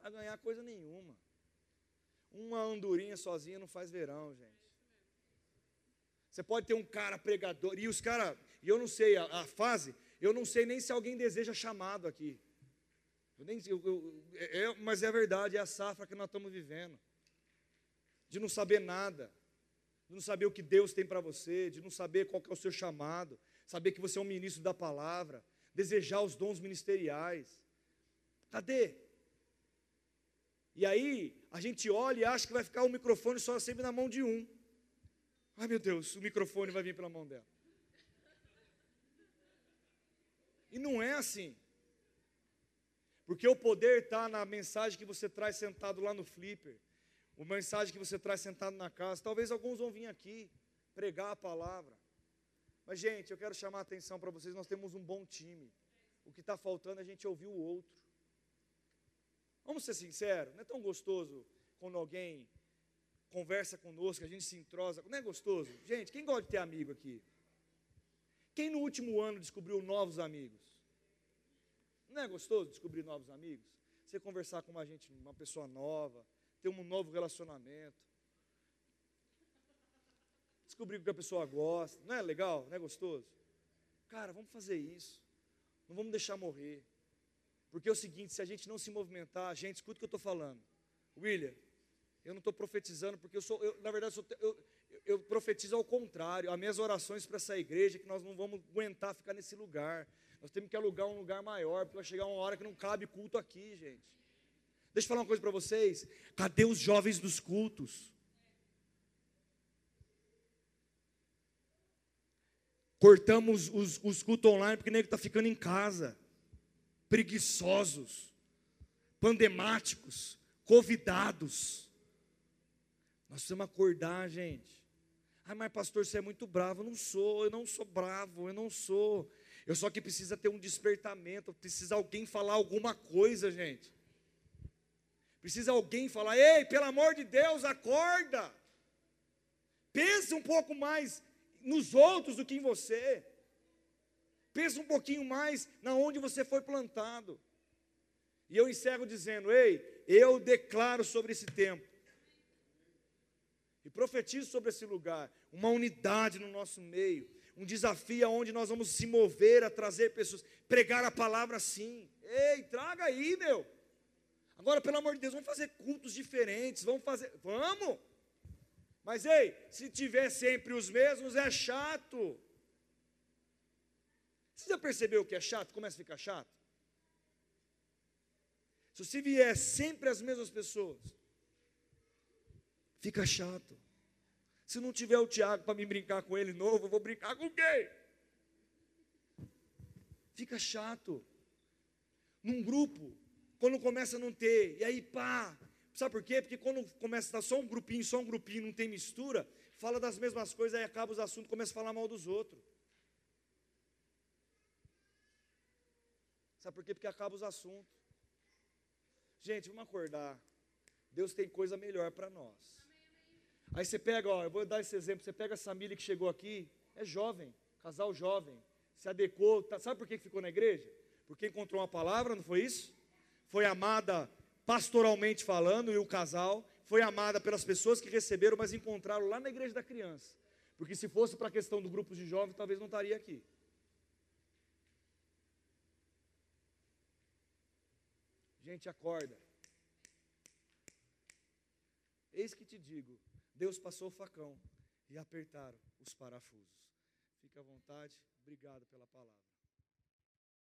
Vai ganhar coisa nenhuma. Uma andorinha sozinha não faz verão, gente. Você pode ter um cara pregador, e os caras, e eu não sei a, a, fase, eu não sei nem se alguém deseja chamado aqui. Eu nem, eu, eu, é, é, mas é a verdade, é a safra que nós estamos vivendo. De não saber nada, de não saber o que Deus tem para você, de não saber qual é o seu chamado, saber que você é um ministro da palavra, desejar os dons ministeriais. Cadê? E aí, a gente olha e acha que vai ficar o microfone só sempre na mão de um. Ai meu Deus, o microfone vai vir pela mão dela. E não é assim. Porque o poder está na mensagem que você traz sentado lá no flipper, a mensagem que você traz sentado na casa. Talvez alguns vão vir aqui pregar a palavra. Mas, gente, eu quero chamar a atenção para vocês: nós temos um bom time. O que está faltando é a gente ouvir o outro. Vamos ser sinceros, não é tão gostoso quando alguém conversa conosco, a gente se entrosa. Não é gostoso? Gente, quem gosta de ter amigo aqui? Quem no último ano descobriu novos amigos? Não é gostoso descobrir novos amigos? Você conversar com uma gente, uma pessoa nova, ter um novo relacionamento. Descobrir o que a pessoa gosta. Não é legal? Não é gostoso? Cara, vamos fazer isso. Não vamos deixar morrer. Porque é o seguinte, se a gente não se movimentar, gente, escuta o que eu estou falando. William, eu não estou profetizando, porque eu sou, eu, na verdade, eu, eu, profetizo ao contrário. As minhas orações para essa igreja que nós não vamos aguentar ficar nesse lugar. Nós temos que alugar um lugar maior, porque vai chegar uma hora que não cabe culto aqui, gente. Deixa eu falar uma coisa para vocês. Cadê os jovens dos cultos? Cortamos os, os cultos online porque nem está ficando em casa. Preguiçosos, pandemáticos, convidados. Nós precisamos acordar, gente. Ah, mas pastor, você é muito bravo. Eu não sou, eu não sou bravo, eu não sou. Eu só que precisa ter um despertamento, precisa alguém falar alguma coisa, gente. Precisa alguém falar: "Ei, pelo amor de Deus, acorda". Pensa um pouco mais nos outros do que em você. Pensa um pouquinho mais na onde você foi plantado. E eu encerro dizendo: "Ei, eu declaro sobre esse tempo e profetizo sobre esse lugar uma unidade no nosso meio, um desafio onde nós vamos se mover a trazer pessoas, pregar a palavra sim. Ei, traga aí, meu. Agora, pelo amor de Deus, vamos fazer cultos diferentes, vamos fazer, vamos. Mas ei, se tiver sempre os mesmos, é chato. Você já percebeu que é chato? Começa a ficar chato? Se você vier sempre as mesmas pessoas, fica chato. Se não tiver o Tiago para me brincar com ele novo, eu vou brincar com quem? Fica chato. Num grupo, quando começa a não ter, e aí pá. Sabe por quê? Porque quando começa a estar só um grupinho, só um grupinho, não tem mistura, fala das mesmas coisas, aí acaba os assuntos, começa a falar mal dos outros. Sabe por quê? Porque acaba os assuntos. Gente, vamos acordar. Deus tem coisa melhor para nós. Aí você pega, ó, eu vou dar esse exemplo, você pega essa família que chegou aqui, é jovem, casal jovem, se adequou, tá, sabe por que ficou na igreja? Porque encontrou uma palavra, não foi isso? Foi amada pastoralmente falando, e o casal foi amada pelas pessoas que receberam, mas encontraram lá na igreja da criança. Porque se fosse para a questão do grupo de jovens, talvez não estaria aqui. Gente, acorda. Eis que te digo, Deus passou o facão e apertaram os parafusos. Fique à vontade, obrigado pela palavra.